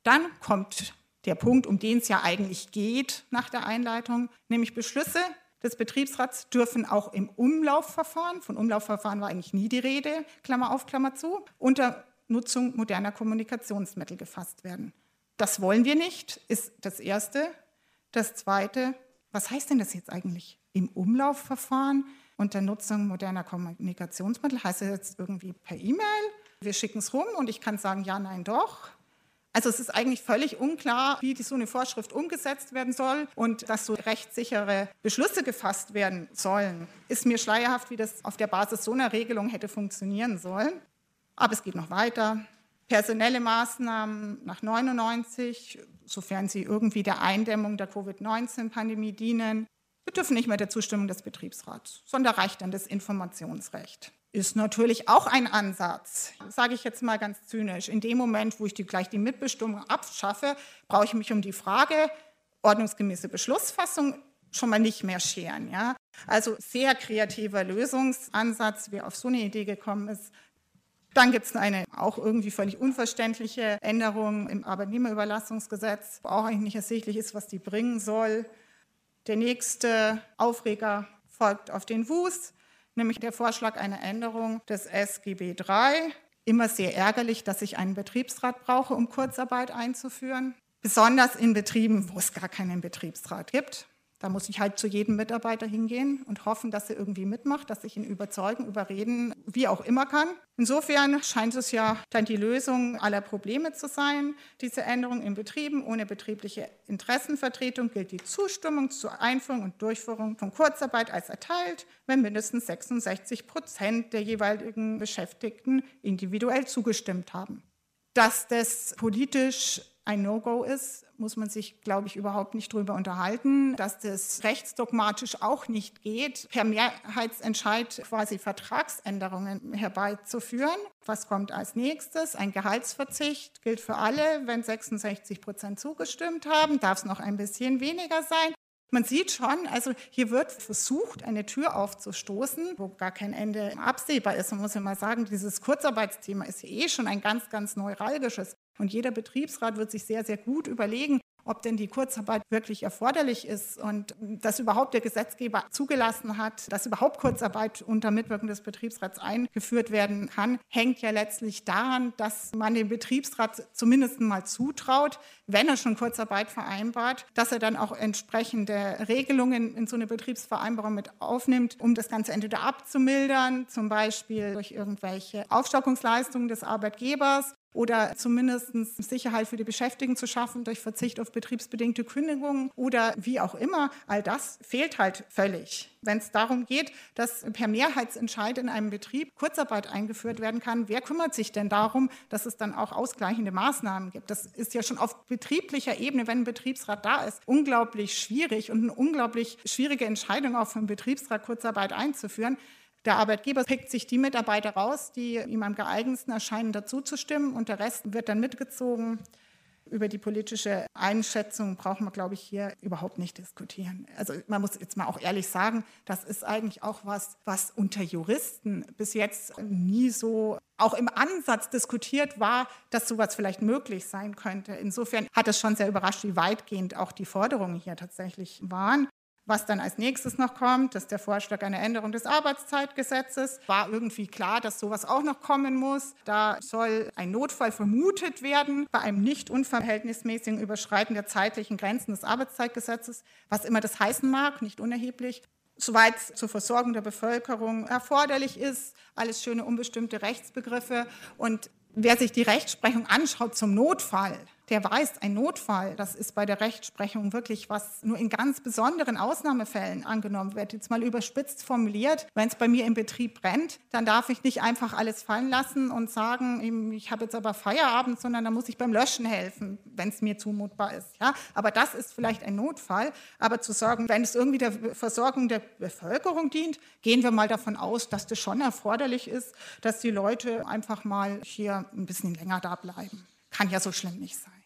Dann kommt der Punkt, um den es ja eigentlich geht nach der Einleitung, nämlich Beschlüsse des Betriebsrats dürfen auch im Umlaufverfahren, von Umlaufverfahren war eigentlich nie die Rede, Klammer auf, Klammer zu, unter Nutzung moderner Kommunikationsmittel gefasst werden. Das wollen wir nicht, ist das Erste. Das Zweite, was heißt denn das jetzt eigentlich? Im Umlaufverfahren unter Nutzung moderner Kommunikationsmittel heißt es jetzt irgendwie per E-Mail. Wir schicken es rum und ich kann sagen, ja, nein, doch. Also es ist eigentlich völlig unklar, wie so eine Vorschrift umgesetzt werden soll und dass so rechtssichere Beschlüsse gefasst werden sollen. Ist mir schleierhaft, wie das auf der Basis so einer Regelung hätte funktionieren sollen. Aber es geht noch weiter. Personelle Maßnahmen nach 99, sofern sie irgendwie der Eindämmung der Covid-19-Pandemie dienen, bedürfen nicht mehr der Zustimmung des Betriebsrats, sondern reicht dann das Informationsrecht. Ist natürlich auch ein Ansatz, sage ich jetzt mal ganz zynisch. In dem Moment, wo ich die, gleich die Mitbestimmung abschaffe, brauche ich mich um die Frage ordnungsgemäße Beschlussfassung schon mal nicht mehr scheren. Ja? Also sehr kreativer Lösungsansatz, wer auf so eine Idee gekommen ist. Dann gibt es eine auch irgendwie völlig unverständliche Änderung im Arbeitnehmerüberlassungsgesetz, wo auch eigentlich nicht ersichtlich ist, was die bringen soll. Der nächste Aufreger folgt auf den Wust, nämlich der Vorschlag einer Änderung des SGB III. Immer sehr ärgerlich, dass ich einen Betriebsrat brauche, um Kurzarbeit einzuführen. Besonders in Betrieben, wo es gar keinen Betriebsrat gibt. Da muss ich halt zu jedem Mitarbeiter hingehen und hoffen, dass er irgendwie mitmacht, dass ich ihn überzeugen, überreden, wie auch immer kann. Insofern scheint es ja dann die Lösung aller Probleme zu sein. Diese Änderung in Betrieben ohne betriebliche Interessenvertretung gilt die Zustimmung zur Einführung und Durchführung von Kurzarbeit als erteilt, wenn mindestens 66 Prozent der jeweiligen Beschäftigten individuell zugestimmt haben. Dass das politisch ein No-Go ist, muss man sich, glaube ich, überhaupt nicht drüber unterhalten. Dass das rechtsdogmatisch auch nicht geht, per Mehrheitsentscheid quasi Vertragsänderungen herbeizuführen. Was kommt als nächstes? Ein Gehaltsverzicht gilt für alle. Wenn 66 Prozent zugestimmt haben, darf es noch ein bisschen weniger sein. Man sieht schon, also hier wird versucht, eine Tür aufzustoßen, wo gar kein Ende absehbar ist. Man muss ja mal sagen, dieses Kurzarbeitsthema ist eh schon ein ganz, ganz neuralgisches. Und jeder Betriebsrat wird sich sehr, sehr gut überlegen, ob denn die Kurzarbeit wirklich erforderlich ist und dass überhaupt der Gesetzgeber zugelassen hat, dass überhaupt Kurzarbeit unter Mitwirkung des Betriebsrats eingeführt werden kann, hängt ja letztlich daran, dass man dem Betriebsrat zumindest mal zutraut, wenn er schon Kurzarbeit vereinbart, dass er dann auch entsprechende Regelungen in so eine Betriebsvereinbarung mit aufnimmt, um das Ganze entweder abzumildern, zum Beispiel durch irgendwelche Aufstockungsleistungen des Arbeitgebers oder zumindest Sicherheit für die Beschäftigten zu schaffen durch Verzicht auf betriebsbedingte Kündigungen oder wie auch immer. All das fehlt halt völlig. Wenn es darum geht, dass per Mehrheitsentscheid in einem Betrieb Kurzarbeit eingeführt werden kann, wer kümmert sich denn darum, dass es dann auch ausgleichende Maßnahmen gibt? Das ist ja schon auf betrieblicher Ebene, wenn ein Betriebsrat da ist, unglaublich schwierig und eine unglaublich schwierige Entscheidung auch vom Betriebsrat Kurzarbeit einzuführen. Der Arbeitgeber pickt sich die Mitarbeiter raus, die ihm am geeignetsten erscheinen, dazuzustimmen und der Rest wird dann mitgezogen. Über die politische Einschätzung brauchen wir, glaube ich, hier überhaupt nicht diskutieren. Also man muss jetzt mal auch ehrlich sagen, das ist eigentlich auch was, was unter Juristen bis jetzt nie so auch im Ansatz diskutiert war, dass sowas vielleicht möglich sein könnte. Insofern hat es schon sehr überrascht, wie weitgehend auch die Forderungen hier tatsächlich waren. Was dann als nächstes noch kommt, ist der Vorschlag einer Änderung des Arbeitszeitgesetzes. War irgendwie klar, dass sowas auch noch kommen muss. Da soll ein Notfall vermutet werden bei einem nicht unverhältnismäßigen Überschreiten der zeitlichen Grenzen des Arbeitszeitgesetzes, was immer das heißen mag, nicht unerheblich soweit zur Versorgung der Bevölkerung erforderlich ist. Alles schöne unbestimmte Rechtsbegriffe. Und wer sich die Rechtsprechung anschaut zum Notfall, der weiß, ein Notfall, das ist bei der Rechtsprechung wirklich was nur in ganz besonderen Ausnahmefällen angenommen wird. Jetzt mal überspitzt formuliert, wenn es bei mir im Betrieb brennt, dann darf ich nicht einfach alles fallen lassen und sagen, ich habe jetzt aber Feierabend, sondern da muss ich beim Löschen helfen, wenn es mir zumutbar ist. Ja? Aber das ist vielleicht ein Notfall. Aber zu sagen, wenn es irgendwie der Versorgung der Bevölkerung dient, gehen wir mal davon aus, dass das schon erforderlich ist, dass die Leute einfach mal hier ein bisschen länger da bleiben. Kann ja so schlimm nicht sein.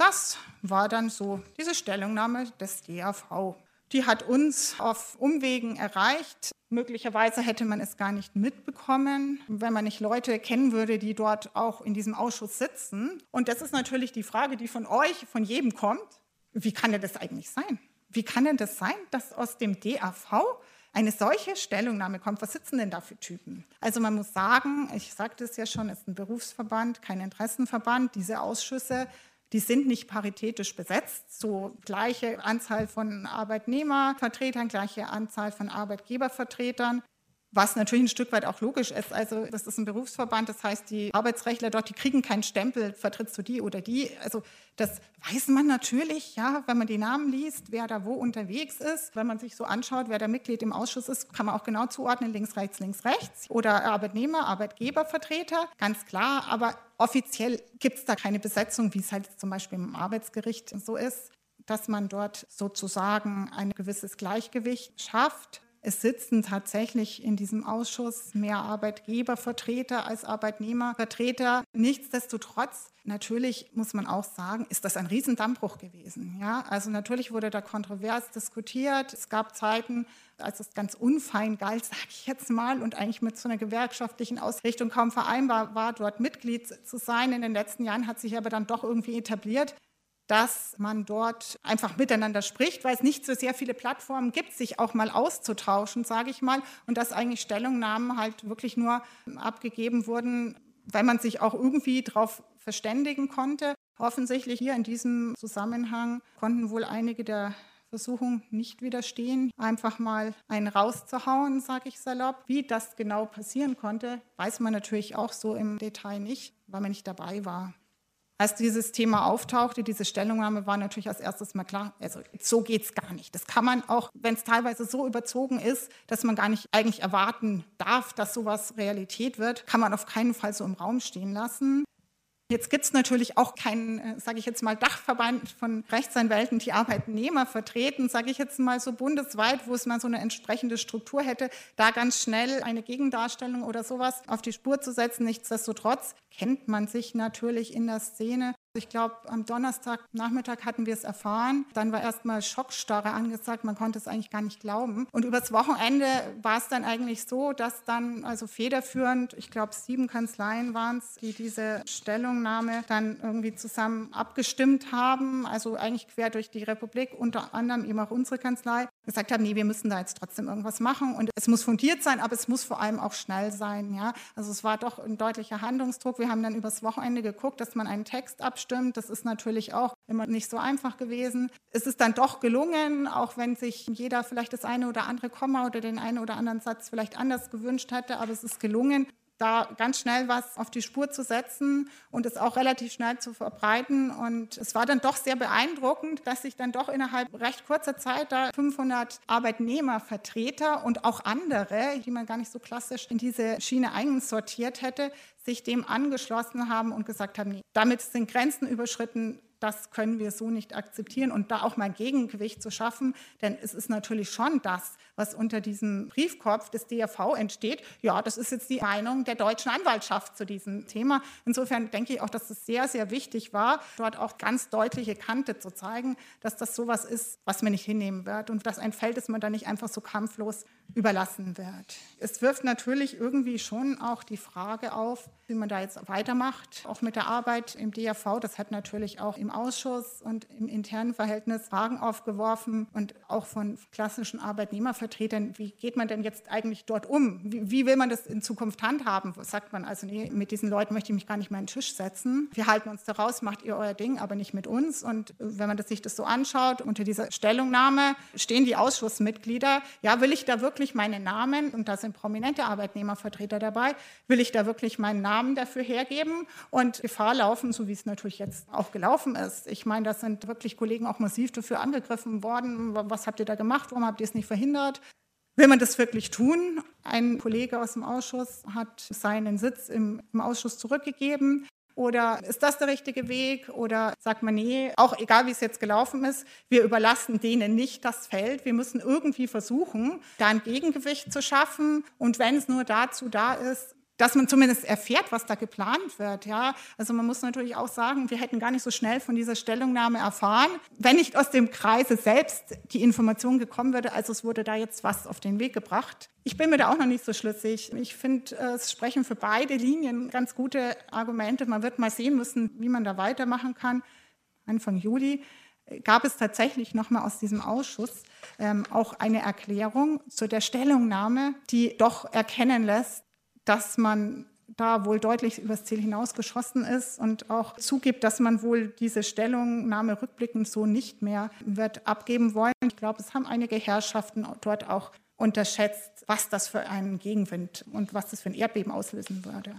Das war dann so diese Stellungnahme des DAV. Die hat uns auf Umwegen erreicht. Möglicherweise hätte man es gar nicht mitbekommen, wenn man nicht Leute kennen würde, die dort auch in diesem Ausschuss sitzen. Und das ist natürlich die Frage, die von euch, von jedem kommt. Wie kann denn das eigentlich sein? Wie kann denn das sein, dass aus dem DAV eine solche Stellungnahme kommt, was sitzen denn da für Typen? Also man muss sagen, ich sagte es ja schon, es ist ein Berufsverband, kein Interessenverband. Diese Ausschüsse die sind nicht paritätisch besetzt, so gleiche Anzahl von Arbeitnehmervertretern, gleiche Anzahl von Arbeitgebervertretern. Was natürlich ein Stück weit auch logisch ist. Also das ist ein Berufsverband, das heißt, die Arbeitsrechtler dort, die kriegen keinen Stempel, vertrittst du die oder die. Also das weiß man natürlich, ja, wenn man die Namen liest, wer da wo unterwegs ist. Wenn man sich so anschaut, wer da Mitglied im Ausschuss ist, kann man auch genau zuordnen, links, rechts, links, rechts. Oder Arbeitnehmer, Arbeitgebervertreter, ganz klar. Aber offiziell gibt es da keine Besetzung, wie es halt zum Beispiel im Arbeitsgericht so ist, dass man dort sozusagen ein gewisses Gleichgewicht schafft. Es sitzen tatsächlich in diesem Ausschuss mehr Arbeitgebervertreter als Arbeitnehmervertreter. Nichtsdestotrotz, natürlich muss man auch sagen, ist das ein Riesendammbruch gewesen. Ja? Also natürlich wurde da kontrovers diskutiert. Es gab Zeiten, als es ganz unfein galt, sage ich jetzt mal, und eigentlich mit so einer gewerkschaftlichen Ausrichtung kaum vereinbar war, dort Mitglied zu sein. In den letzten Jahren hat sich aber dann doch irgendwie etabliert, dass man dort einfach miteinander spricht, weil es nicht so sehr viele Plattformen gibt, sich auch mal auszutauschen, sage ich mal, und dass eigentlich Stellungnahmen halt wirklich nur abgegeben wurden, weil man sich auch irgendwie darauf verständigen konnte. Offensichtlich hier in diesem Zusammenhang konnten wohl einige der Versuchung nicht widerstehen, einfach mal einen rauszuhauen, sage ich salopp. Wie das genau passieren konnte, weiß man natürlich auch so im Detail nicht, weil man nicht dabei war. Als dieses Thema auftauchte, diese Stellungnahme war natürlich als erstes mal klar, also so geht es gar nicht. Das kann man auch, wenn es teilweise so überzogen ist, dass man gar nicht eigentlich erwarten darf, dass sowas Realität wird, kann man auf keinen Fall so im Raum stehen lassen. Jetzt gibt es natürlich auch keinen, äh, sage ich jetzt mal, Dachverband von Rechtsanwälten, die Arbeitnehmer vertreten, sage ich jetzt mal so bundesweit, wo es mal so eine entsprechende Struktur hätte, da ganz schnell eine Gegendarstellung oder sowas auf die Spur zu setzen. Nichtsdestotrotz kennt man sich natürlich in der Szene. Ich glaube, am Donnerstagnachmittag hatten wir es erfahren. Dann war erstmal Schockstarre angesagt. Man konnte es eigentlich gar nicht glauben. Und übers Wochenende war es dann eigentlich so, dass dann also federführend, ich glaube, sieben Kanzleien waren es, die diese Stellungnahme dann irgendwie zusammen abgestimmt haben. Also eigentlich quer durch die Republik, unter anderem eben auch unsere Kanzlei, gesagt haben, nee, wir müssen da jetzt trotzdem irgendwas machen. Und es muss fundiert sein, aber es muss vor allem auch schnell sein. Ja? Also es war doch ein deutlicher Handlungsdruck. Wir haben dann übers Wochenende geguckt, dass man einen Text abstimmt. Das ist natürlich auch immer nicht so einfach gewesen. Es ist dann doch gelungen, auch wenn sich jeder vielleicht das eine oder andere Komma oder den einen oder anderen Satz vielleicht anders gewünscht hätte, aber es ist gelungen. Da ganz schnell was auf die Spur zu setzen und es auch relativ schnell zu verbreiten. Und es war dann doch sehr beeindruckend, dass sich dann doch innerhalb recht kurzer Zeit da 500 Arbeitnehmervertreter und auch andere, die man gar nicht so klassisch in diese Schiene einsortiert hätte, sich dem angeschlossen haben und gesagt haben, nee, damit sind Grenzen überschritten, das können wir so nicht akzeptieren und da auch mal Gegengewicht zu schaffen, denn es ist natürlich schon das, was unter diesem Briefkopf des DRV entsteht. Ja, das ist jetzt die Meinung der deutschen Anwaltschaft zu diesem Thema. Insofern denke ich auch, dass es sehr, sehr wichtig war, dort auch ganz deutliche Kante zu zeigen, dass das sowas ist, was man nicht hinnehmen wird und dass ein Feld ist, man da nicht einfach so kampflos überlassen wird. Es wirft natürlich irgendwie schon auch die Frage auf, wie man da jetzt weitermacht, auch mit der Arbeit im DRV. Das hat natürlich auch im Ausschuss und im internen Verhältnis Fragen aufgeworfen und auch von klassischen Arbeitnehmervertretern, wie geht man denn jetzt eigentlich dort um? Wie, wie will man das in Zukunft handhaben? Sagt man also, nee, mit diesen Leuten möchte ich mich gar nicht mehr an den Tisch setzen. Wir halten uns da raus, macht ihr euer Ding, aber nicht mit uns. Und wenn man das, sich das so anschaut, unter dieser Stellungnahme stehen die Ausschussmitglieder, ja, will ich da wirklich meinen Namen, und da sind prominente Arbeitnehmervertreter dabei, will ich da wirklich meinen Namen dafür hergeben und Gefahr laufen, so wie es natürlich jetzt auch gelaufen ist. Ich meine, da sind wirklich Kollegen auch massiv dafür angegriffen worden. Was habt ihr da gemacht? Warum habt ihr es nicht verhindert? Will man das wirklich tun? Ein Kollege aus dem Ausschuss hat seinen Sitz im, im, Ausschuss zurückgegeben. Oder ist das der richtige Weg? Oder sagt man, nee, auch egal wie es jetzt gelaufen ist, wir überlassen denen nicht das Feld. Wir müssen irgendwie versuchen, da ein Gegengewicht zu schaffen. Und wenn es nur dazu da ist, dass man zumindest erfährt, was da geplant wird. Ja? Also man muss natürlich auch sagen, wir hätten gar nicht so schnell von dieser Stellungnahme erfahren, wenn nicht aus dem Kreise selbst die Information gekommen würde, also es wurde da jetzt was auf den Weg gebracht. Ich bin mir da auch noch nicht so schlüssig. Ich finde, es sprechen für beide Linien ganz gute Argumente. Man wird mal sehen müssen, wie man da weitermachen kann. Anfang Juli gab es tatsächlich nochmal aus diesem Ausschuss ähm, auch eine Erklärung zu der Stellungnahme, die doch erkennen lässt, dass man da wohl deutlich übers Ziel hinausgeschossen ist und auch zugibt, dass man wohl diese Stellungnahme rückblickend so nicht mehr wird abgeben wollen. Ich glaube, es haben einige Herrschaften dort auch unterschätzt, was das für einen Gegenwind und was das für ein Erdbeben auslösen würde.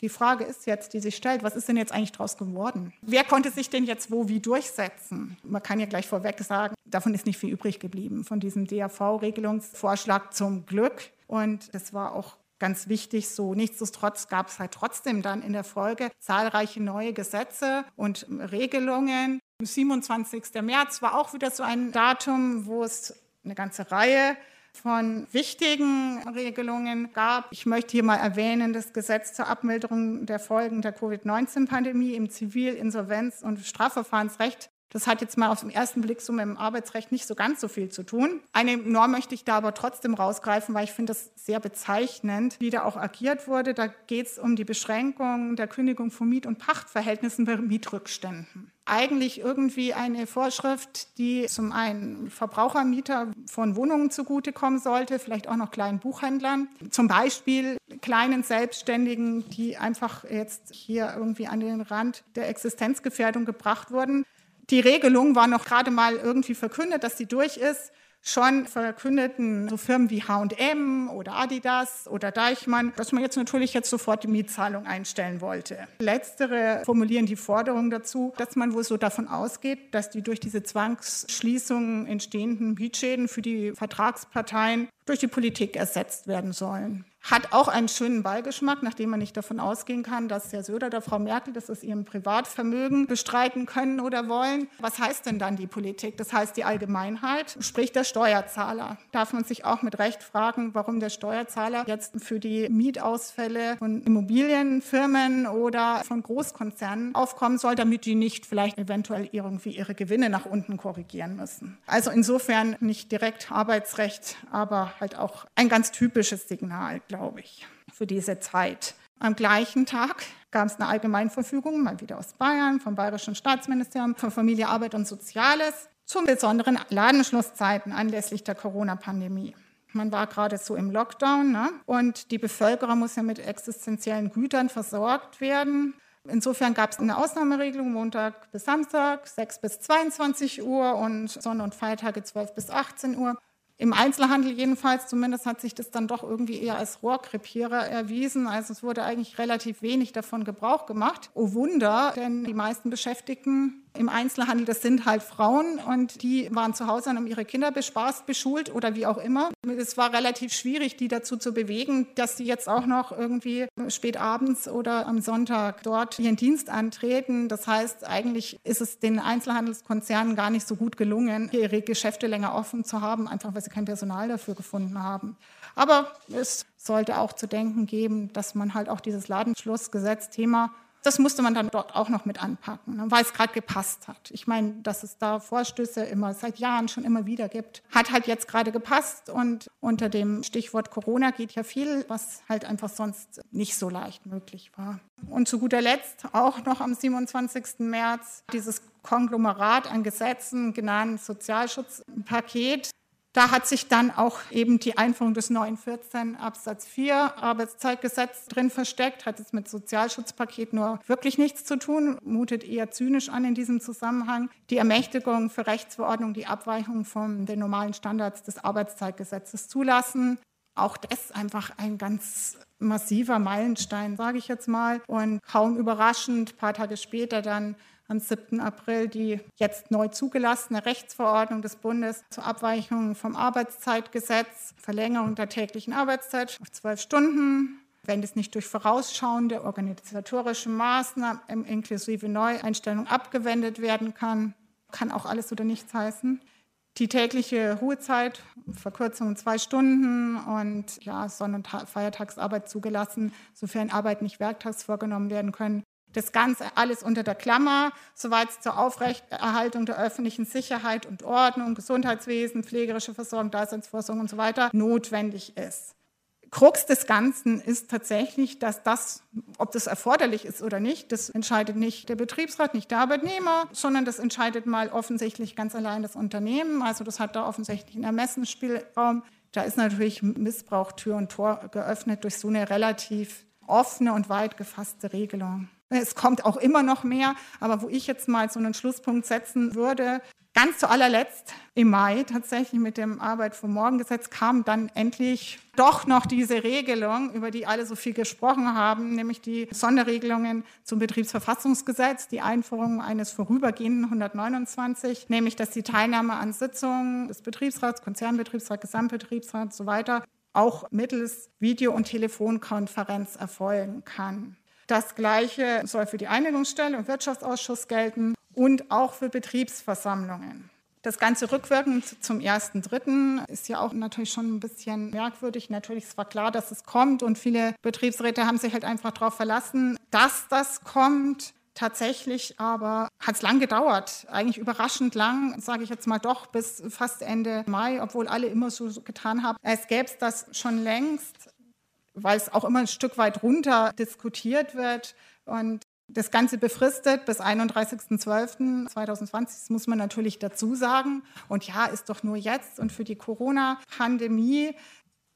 Die Frage ist jetzt, die sich stellt, was ist denn jetzt eigentlich daraus geworden? Wer konnte sich denn jetzt wo wie durchsetzen? Man kann ja gleich vorweg sagen, davon ist nicht viel übrig geblieben, von diesem DAV-Regelungsvorschlag zum Glück. Und es war auch ganz wichtig so. Nichtsdestotrotz gab es halt trotzdem dann in der Folge zahlreiche neue Gesetze und Regelungen. 27. März war auch wieder so ein Datum, wo es eine ganze Reihe von wichtigen Regelungen gab. Ich möchte hier mal erwähnen, das Gesetz zur Abmilderung der Folgen der Covid-19-Pandemie im Zivil-, Insolvenz- und Strafverfahrensrecht das hat jetzt mal auf den ersten Blick so mit dem Arbeitsrecht nicht so ganz so viel zu tun. Eine Norm möchte ich da aber trotzdem rausgreifen, weil ich finde das sehr bezeichnend, wie da auch agiert wurde. Da geht es um die Beschränkung der Kündigung von Miet- und Pachtverhältnissen bei Mietrückständen. Eigentlich irgendwie eine Vorschrift, die zum einen Verbrauchermieter von Wohnungen zugutekommen sollte, vielleicht auch noch kleinen Buchhändlern, zum Beispiel kleinen Selbstständigen, die einfach jetzt hier irgendwie an den Rand der Existenzgefährdung gebracht wurden. Die Regelung war noch gerade mal irgendwie verkündet, dass sie durch ist schon verkündeten so Firmen wie H&M oder Adidas oder Deichmann, dass man jetzt natürlich jetzt sofort die Mietzahlung einstellen wollte. Letztere formulieren die Forderung dazu, dass man wohl so davon ausgeht, dass die durch diese Zwangsschließungen entstehenden Mietschäden für die Vertragsparteien durch die Politik ersetzt werden sollen. Hat auch einen schönen Beigeschmack, nachdem man nicht davon ausgehen kann, dass Herr Söder oder Frau Merkel das aus ihrem Privatvermögen bestreiten können oder wollen. Was heißt denn dann die Politik? Das heißt die Allgemeinheit, sprich der Steuerzahler. Darf man sich auch mit Recht fragen, warum der Steuerzahler jetzt für die Mietausfälle von Immobilienfirmen oder von Großkonzernen aufkommen soll, damit die nicht vielleicht eventuell irgendwie ihre Gewinne nach unten korrigieren müssen. Also insofern nicht direkt Arbeitsrecht, aber halt auch ein ganz typisches Signal, glaube ich, für diese Zeit. Am gleichen Tag gab es eine Allgemeinverfügung, mal wieder aus Bayern, vom Bayerischen Staatsministerium für Familie, Arbeit und Soziales, zu besonderen Ladenschlusszeiten anlässlich der Corona-Pandemie. Man war gerade so im Lockdown ne? und die Bevölkerung muss ja mit existenziellen Gütern versorgt werden. Insofern gab es eine Ausnahmeregelung Montag bis Samstag, 6 bis 22 Uhr und Sonn- und Feiertage 12 bis 18 Uhr. Im Einzelhandel jedenfalls, zumindest hat sich das dann doch irgendwie eher als Rohrkrepierer erwiesen. Also es wurde eigentlich relativ wenig davon Gebrauch gemacht. Oh Wunder, denn die meisten Beschäftigten im Einzelhandel, das sind halt Frauen und die waren zu Hause und haben ihre Kinder bespaßt, beschult oder wie auch immer. Es war relativ schwierig, die dazu zu bewegen, dass sie jetzt auch noch irgendwie spät abends oder am Sonntag dort ihren Dienst antreten. Das heißt, eigentlich ist es den Einzelhandelskonzernen gar nicht so gut gelungen, ihre Geschäfte länger offen zu haben, einfach weil sie kein Personal dafür gefunden haben. Aber es sollte auch zu denken geben, dass man halt auch dieses Ladenschlussgesetz-Thema das musste man dann dort auch noch mit anpacken, ne, weil es gerade gepasst hat. Ich meine, dass es da Vorstöße immer seit Jahren schon immer wieder gibt, hat halt jetzt gerade gepasst und unter dem Stichwort Corona geht ja viel, was halt einfach sonst nicht so leicht möglich war. Und zu guter Letzt auch noch am 27. März dieses Konglomerat an Gesetzen genannt Sozialschutzpaket da hat sich dann auch eben die Einführung des neuen 14 Absatz 4 Arbeitszeitgesetz drin versteckt, hat es mit Sozialschutzpaket nur wirklich nichts zu tun, mutet eher zynisch an in diesem Zusammenhang. Die Ermächtigung für Rechtsverordnung, die Abweichung von den normalen Standards des Arbeitszeitgesetzes zulassen. Auch das einfach ein ganz massiver Meilenstein, sage ich jetzt mal. Und kaum überraschend, ein paar Tage später dann am 7. April die jetzt neu zugelassene Rechtsverordnung des Bundes zur Abweichung vom Arbeitszeitgesetz, Verlängerung der täglichen Arbeitszeit auf zwölf Stunden, wenn es nicht durch vorausschauende organisatorische Maßnahmen inklusive Neueinstellung abgewendet werden kann, kann auch alles oder nichts heißen. Die tägliche Ruhezeit, Verkürzung um zwei Stunden und ja, Sonn- und Feiertagsarbeit zugelassen, sofern Arbeit nicht werktags vorgenommen werden können. Das Ganze alles unter der Klammer, soweit es zur Aufrechterhaltung der öffentlichen Sicherheit und Ordnung, Gesundheitswesen, pflegerische Versorgung, Daseinsvorsorge und so weiter notwendig ist. Krux des Ganzen ist tatsächlich, dass das, ob das erforderlich ist oder nicht, das entscheidet nicht der Betriebsrat, nicht der Arbeitnehmer, sondern das entscheidet mal offensichtlich ganz allein das Unternehmen. Also das hat da offensichtlich einen Ermessensspielraum. Da ist natürlich Missbrauch Tür und Tor geöffnet durch so eine relativ offene und weit gefasste Regelung. Es kommt auch immer noch mehr, aber wo ich jetzt mal so einen Schlusspunkt setzen würde, ganz zu allerletzt im Mai tatsächlich mit dem Arbeit vom Morgengesetz kam dann endlich doch noch diese Regelung, über die alle so viel gesprochen haben, nämlich die Sonderregelungen zum Betriebsverfassungsgesetz, die Einführung eines vorübergehenden 129, nämlich dass die Teilnahme an Sitzungen des Betriebsrats, Konzernbetriebsrat, Gesamtbetriebsrat und so weiter auch mittels Video- und Telefonkonferenz erfolgen kann. Das Gleiche soll für die Einigungsstelle und Wirtschaftsausschuss gelten und auch für Betriebsversammlungen. Das Ganze rückwirkend zum 1.3. ist ja auch natürlich schon ein bisschen merkwürdig. Natürlich ist zwar klar, dass es kommt und viele Betriebsräte haben sich halt einfach darauf verlassen, dass das kommt. Tatsächlich aber hat es lang gedauert, eigentlich überraschend lang, sage ich jetzt mal doch, bis fast Ende Mai, obwohl alle immer so getan haben, als gäbe es das schon längst weil es auch immer ein Stück weit runter diskutiert wird. Und das Ganze befristet bis 31.12.2020, das muss man natürlich dazu sagen. Und ja, ist doch nur jetzt. Und für die Corona-Pandemie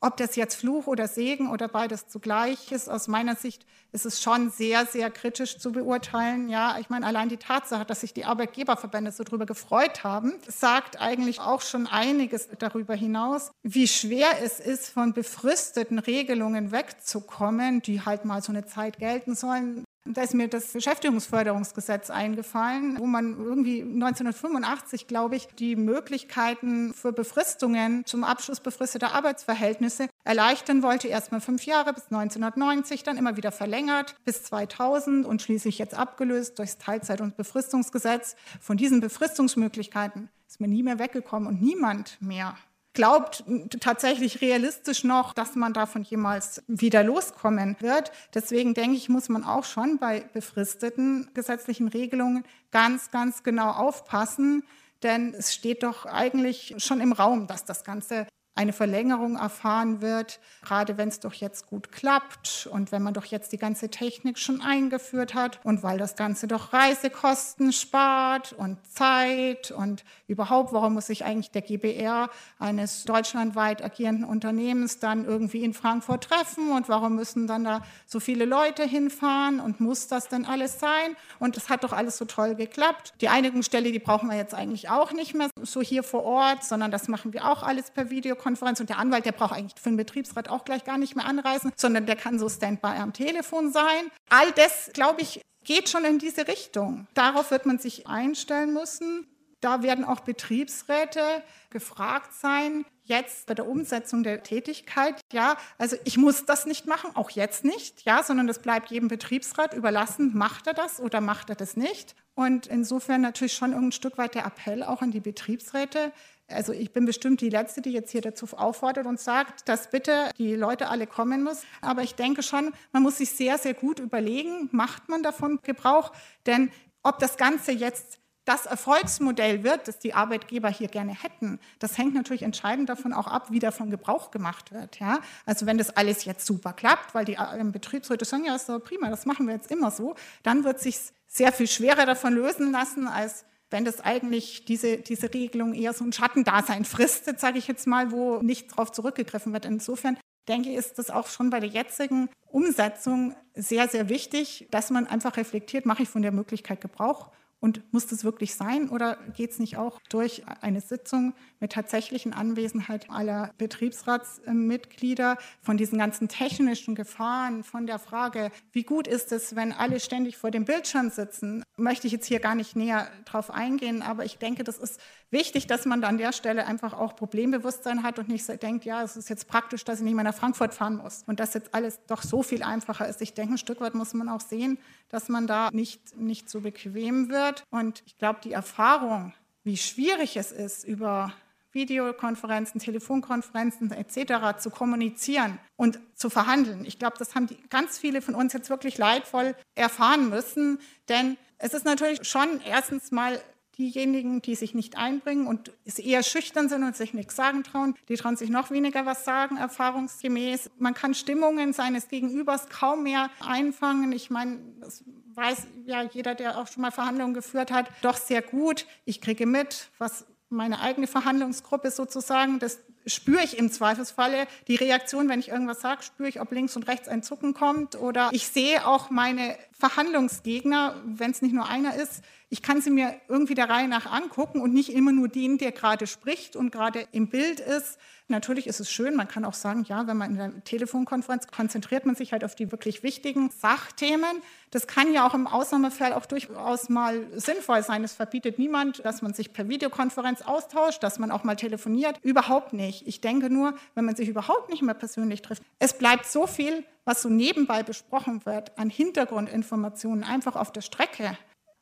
ob das jetzt Fluch oder Segen oder beides zugleich ist, aus meiner Sicht ist es schon sehr, sehr kritisch zu beurteilen. Ja, ich meine, allein die Tatsache, dass sich die Arbeitgeberverbände so darüber gefreut haben, sagt eigentlich auch schon einiges darüber hinaus, wie schwer es ist, von befristeten Regelungen wegzukommen, die halt mal so eine Zeit gelten sollen. Da ist mir das Beschäftigungsförderungsgesetz eingefallen, wo man irgendwie 1985, glaube ich, die Möglichkeiten für Befristungen zum Abschluss befristeter Arbeitsverhältnisse erleichtern wollte. Erstmal fünf Jahre bis 1990, dann immer wieder verlängert bis 2000 und schließlich jetzt abgelöst durchs Teilzeit- und Befristungsgesetz. Von diesen Befristungsmöglichkeiten ist man nie mehr weggekommen und niemand mehr glaubt tatsächlich realistisch noch, dass man davon jemals wieder loskommen wird. Deswegen denke ich, muss man auch schon bei befristeten gesetzlichen Regelungen ganz, ganz genau aufpassen. Denn es steht doch eigentlich schon im Raum, dass das Ganze eine Verlängerung erfahren wird, gerade wenn es doch jetzt gut klappt und wenn man doch jetzt die ganze Technik schon eingeführt hat und weil das Ganze doch Reisekosten spart und Zeit und überhaupt, warum muss sich eigentlich der GBR eines deutschlandweit agierenden Unternehmens dann irgendwie in Frankfurt treffen und warum müssen dann da so viele Leute hinfahren und muss das denn alles sein? Und es hat doch alles so toll geklappt. Die Einigungsstelle, die brauchen wir jetzt eigentlich auch nicht mehr so hier vor Ort, sondern das machen wir auch alles per Video Videokonferenz und der Anwalt, der braucht eigentlich für den Betriebsrat auch gleich gar nicht mehr anreisen, sondern der kann so Standby am Telefon sein. All das, glaube ich, geht schon in diese Richtung. Darauf wird man sich einstellen müssen. Da werden auch Betriebsräte gefragt sein, jetzt bei der Umsetzung der Tätigkeit, ja, also ich muss das nicht machen, auch jetzt nicht, ja, sondern das bleibt jedem Betriebsrat überlassen, macht er das oder macht er das nicht. Und insofern natürlich schon ein Stück weit der Appell auch an die Betriebsräte, also ich bin bestimmt die Letzte, die jetzt hier dazu auffordert und sagt, dass bitte die Leute alle kommen müssen. Aber ich denke schon, man muss sich sehr, sehr gut überlegen, macht man davon Gebrauch? Denn ob das Ganze jetzt das Erfolgsmodell wird, das die Arbeitgeber hier gerne hätten, das hängt natürlich entscheidend davon auch ab, wie davon Gebrauch gemacht wird. Ja? Also wenn das alles jetzt super klappt, weil die äh, Betriebsräte sagen, ja, ist doch prima, das machen wir jetzt immer so, dann wird sich sehr viel schwerer davon lösen lassen, als wenn das eigentlich diese, diese Regelung eher so ein Schattendasein fristet, sage ich jetzt mal, wo nicht darauf zurückgegriffen wird. Insofern denke ich, ist das auch schon bei der jetzigen Umsetzung sehr, sehr wichtig, dass man einfach reflektiert, mache ich von der Möglichkeit Gebrauch und muss das wirklich sein oder geht es nicht auch durch eine Sitzung mit tatsächlichen Anwesenheit aller Betriebsratsmitglieder von diesen ganzen technischen Gefahren, von der Frage, wie gut ist es, wenn alle ständig vor dem Bildschirm sitzen, möchte ich jetzt hier gar nicht näher drauf eingehen, aber ich denke, das ist wichtig, dass man da an der Stelle einfach auch Problembewusstsein hat und nicht denkt, ja, es ist jetzt praktisch, dass ich nicht mehr nach Frankfurt fahren muss und dass jetzt alles doch so viel einfacher ist. Ich denke, ein Stück weit muss man auch sehen, dass man da nicht, nicht so bequem wird. Und ich glaube, die Erfahrung, wie schwierig es ist, über Videokonferenzen, Telefonkonferenzen etc. zu kommunizieren und zu verhandeln. Ich glaube, das haben die, ganz viele von uns jetzt wirklich leidvoll erfahren müssen, denn es ist natürlich schon erstens mal diejenigen, die sich nicht einbringen und eher schüchtern sind und sich nichts sagen trauen, die trauen sich noch weniger was sagen, erfahrungsgemäß. Man kann Stimmungen seines Gegenübers kaum mehr einfangen. Ich meine, das weiß ja jeder, der auch schon mal Verhandlungen geführt hat, doch sehr gut. Ich kriege mit, was meine eigene Verhandlungsgruppe sozusagen, das spüre ich im Zweifelsfalle. Die Reaktion, wenn ich irgendwas sage, spüre ich, ob links und rechts ein Zucken kommt oder ich sehe auch meine Verhandlungsgegner, wenn es nicht nur einer ist, ich kann sie mir irgendwie der Reihe nach angucken und nicht immer nur den, der gerade spricht und gerade im Bild ist. Natürlich ist es schön, man kann auch sagen, ja, wenn man in einer Telefonkonferenz konzentriert man sich halt auf die wirklich wichtigen Sachthemen. Das kann ja auch im Ausnahmefall auch durchaus mal sinnvoll sein. Es verbietet niemand, dass man sich per Videokonferenz austauscht, dass man auch mal telefoniert. Überhaupt nicht. Ich denke nur, wenn man sich überhaupt nicht mehr persönlich trifft, es bleibt so viel, was so nebenbei besprochen wird, an Hintergrundinformationen einfach auf der Strecke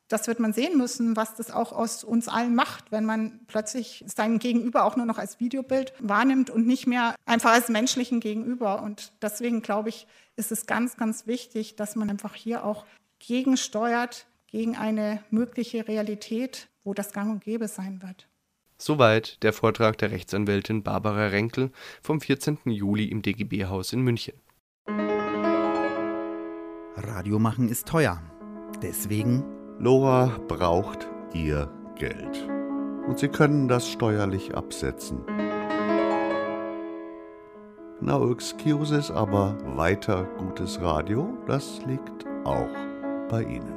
das wird man sehen müssen, was das auch aus uns allen macht, wenn man plötzlich sein Gegenüber auch nur noch als Videobild wahrnimmt und nicht mehr einfach als menschlichen Gegenüber. Und deswegen glaube ich, ist es ganz, ganz wichtig, dass man einfach hier auch gegensteuert gegen eine mögliche Realität, wo das gang und gäbe sein wird. Soweit der Vortrag der Rechtsanwältin Barbara Renkel vom 14. Juli im DGB-Haus in München. Radio machen ist teuer. Deswegen Lora braucht ihr Geld. Und Sie können das steuerlich absetzen. No excuses, aber weiter gutes Radio, das liegt auch bei Ihnen.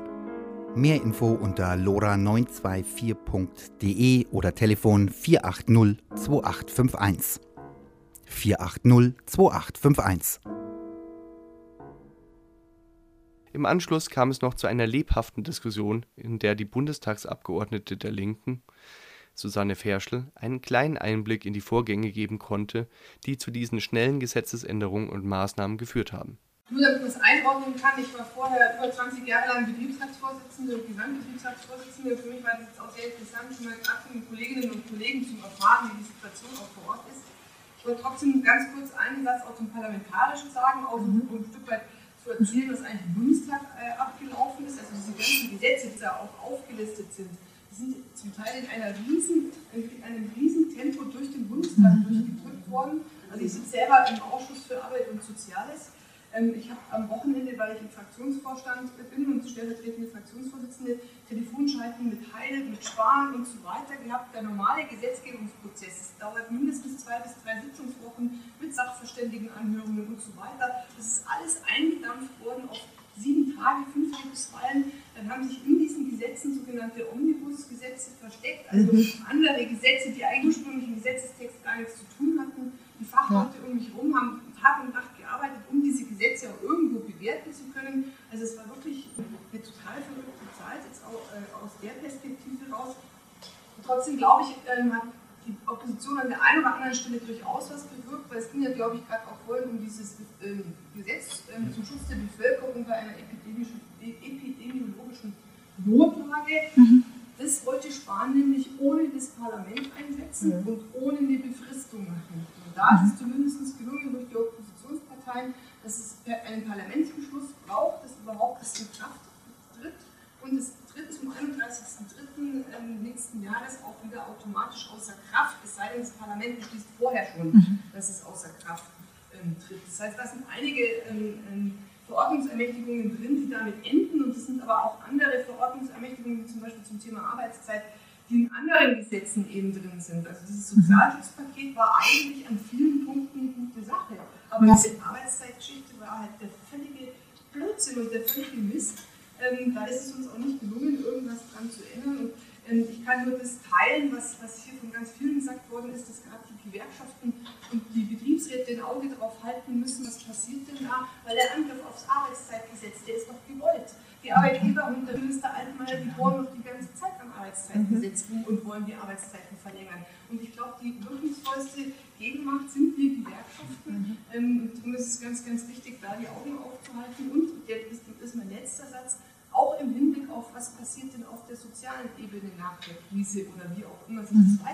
Mehr Info unter lora924.de oder Telefon 480 2851. 480 2851. Im Anschluss kam es noch zu einer lebhaften Diskussion, in der die Bundestagsabgeordnete der Linken, Susanne Ferschl, einen kleinen Einblick in die Vorgänge geben konnte, die zu diesen schnellen Gesetzesänderungen und Maßnahmen geführt haben. Nur damit man es einordnen kann, ich war vorher über 20 Jahre lang Betriebsratsvorsitzende und Gesamtbetriebsratsvorsitzende. Für mich war das jetzt auch sehr interessant, mal gerade von den Kolleginnen und Kollegen zu erfahren, wie die Situation auch vor Ort ist. Ich wollte trotzdem ganz kurz einen Satz auch zum Parlamentarischen sagen, auch mhm. ein Stück weit zu erzählen, was eigentlich im Bundestag äh, abgelaufen ist. Also diese ganzen Gesetze, die da auch aufgelistet sind, die sind zum Teil in, einer riesen, in einem riesen Tempo durch den Bundestag mhm. durchgedrückt worden. Also ich sitze selber im Ausschuss für Arbeit und Soziales. Ähm, ich habe am Wochenende, weil ich im Fraktionsvorstand bin und stellvertretende Fraktionsvorsitzende, Telefonschalten mit Heil, mit Spahn und so weiter gehabt. Der normale Gesetzgebungsprozess dauert mindestens zwei bis drei Sitzungswochen mit Sachverständigenanhörungen und so weiter. Das ist alles eingedampft worden auf sieben Tage, fünf Tagesfallen, dann haben sich in diesen Gesetzen sogenannte Omnibus-Gesetze versteckt, also mhm. andere Gesetze, die eigentlich ursprünglich im Gesetzestext gar nichts zu tun hatten. Die Fachleute um mich herum haben Tag und Nacht gearbeitet, um diese Gesetze auch irgendwo bewerten zu können. Also es war wirklich eine total verrückte Zeit, jetzt auch äh, aus der Perspektive raus. Und trotzdem glaube ich, ähm, hat die Opposition an der einen oder anderen Stelle durchaus was bewirkt, weil es ging ja, glaube ich, gerade auch vorhin um dieses ähm, Gesetz ähm, zum Schutz der Bevölkerung bei einer epidemischen, epidemiologischen Notlage. Mhm. Das wollte Spahn nämlich ohne das Parlament einsetzen mhm. und ohne eine Befristung machen. Und da ist es zumindest gelungen durch die Oppositionsparteien, dass es einen Parlamentsbeschluss braucht, dass überhaupt das in Kraft tritt und es tritt zum 31.03. Ähm, nächsten Jahres auch wieder automatisch außer Kraft, es sei denn, das Parlament beschließt vorher schon, mhm. dass es außer Kraft ähm, tritt. Das heißt, da sind einige ähm, ähm, Verordnungsermächtigungen drin, die damit enden und es sind aber auch andere Verordnungsermächtigungen, wie zum Beispiel zum Thema Arbeitszeit, die in anderen Gesetzen eben drin sind. Also dieses Sozialschutzpaket war eigentlich an vielen Punkten eine gute Sache, aber diese Arbeitszeitgeschichte war halt der völlige Blödsinn und der völlige Mist ähm, da ist es uns auch nicht gelungen, irgendwas dran zu ändern. Und ähm, ich kann nur das teilen, was, was hier von ganz vielen gesagt worden ist, dass gerade die Gewerkschaften und die Betriebsräte ein Auge darauf halten müssen, was passiert denn da, weil der Angriff aufs Arbeitszeitgesetz, der ist doch gewollt. Die Arbeitgeber und der Minister Altmaier, die wollen noch die ganze Zeit am Arbeitszeitgesetz rum und wollen die Arbeitszeiten verlängern. Und ich glaube, die wirkungsvollste Gegenmacht sind wir Gewerkschaften. Ähm, und es ist ganz, ganz wichtig, da die Augen aufzuhalten. Und, das ist mein letzter Satz, auch im Hinblick auf, was passiert denn auf der sozialen Ebene nach der Krise oder wie auch immer sich das mhm.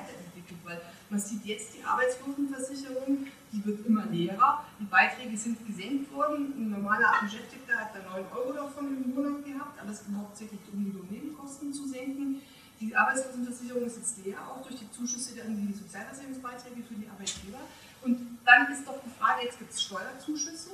Weiterentwickelt. Weil man sieht jetzt die Arbeitslosenversicherung, die wird immer leerer, die Beiträge sind gesenkt worden. Ein normaler Beschäftigter hat da 9 Euro davon im Monat gehabt, aber es ging hauptsächlich um die Lohnnebenkosten zu senken. Die Arbeitslosenversicherung ist jetzt leer, auch durch die Zuschüsse an die Sozialversicherungsbeiträge für die Arbeitgeber. Und dann ist doch die Frage, jetzt gibt es Steuerzuschüsse.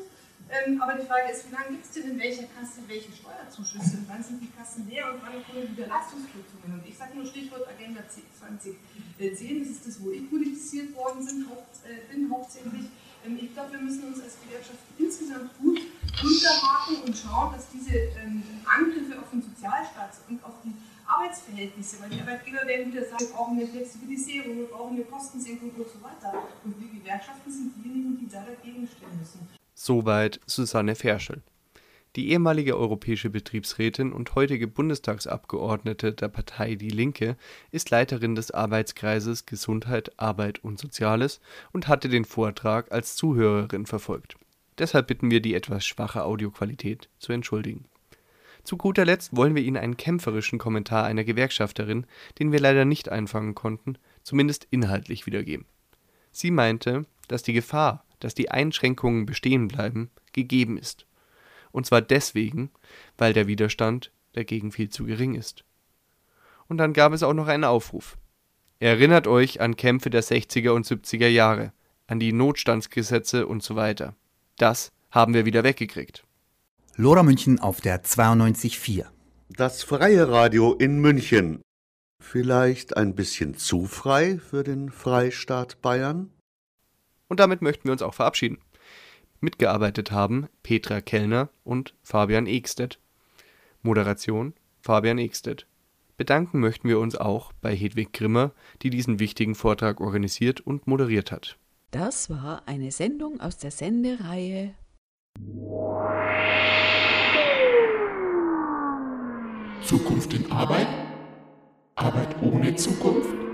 Ähm, aber die Frage ist, wie lange gibt es denn in welcher Kasse welche Steuerzuschüsse? Und wann sind die Kassen leer und wann kommen wieder Leistungskürzungen? Und ich sage nur Stichwort Agenda 2010, das ist das, wo ich politisiert worden sind, haupt, äh, bin hauptsächlich. Ähm, ich glaube, wir müssen uns als Gewerkschaft insgesamt gut unterhaken und schauen, dass diese ähm, Angriffe auf den Sozialstaat und auf die Arbeitsverhältnisse, weil die Arbeitgeber werden wieder sagen, wir brauchen eine Flexibilisierung, wir brauchen eine Kostensenkung und so weiter. Und wir Gewerkschaften sind diejenigen, die da dagegen stellen müssen. Soweit Susanne Ferschel. Die ehemalige europäische Betriebsrätin und heutige Bundestagsabgeordnete der Partei Die Linke ist Leiterin des Arbeitskreises Gesundheit, Arbeit und Soziales und hatte den Vortrag als Zuhörerin verfolgt. Deshalb bitten wir die etwas schwache Audioqualität zu entschuldigen. Zu guter Letzt wollen wir Ihnen einen kämpferischen Kommentar einer Gewerkschafterin, den wir leider nicht einfangen konnten, zumindest inhaltlich wiedergeben. Sie meinte, dass die Gefahr dass die Einschränkungen bestehen bleiben, gegeben ist. Und zwar deswegen, weil der Widerstand dagegen viel zu gering ist. Und dann gab es auch noch einen Aufruf. Erinnert euch an Kämpfe der 60er und 70er Jahre, an die Notstandsgesetze und so weiter. Das haben wir wieder weggekriegt. Lora München auf der 92.4. Das freie Radio in München. Vielleicht ein bisschen zu frei für den Freistaat Bayern? Und damit möchten wir uns auch verabschieden. Mitgearbeitet haben Petra Kellner und Fabian Ekstedt. Moderation Fabian Ekstedt. Bedanken möchten wir uns auch bei Hedwig Grimmer, die diesen wichtigen Vortrag organisiert und moderiert hat. Das war eine Sendung aus der Sendereihe Zukunft in Arbeit? Arbeit ohne Zukunft?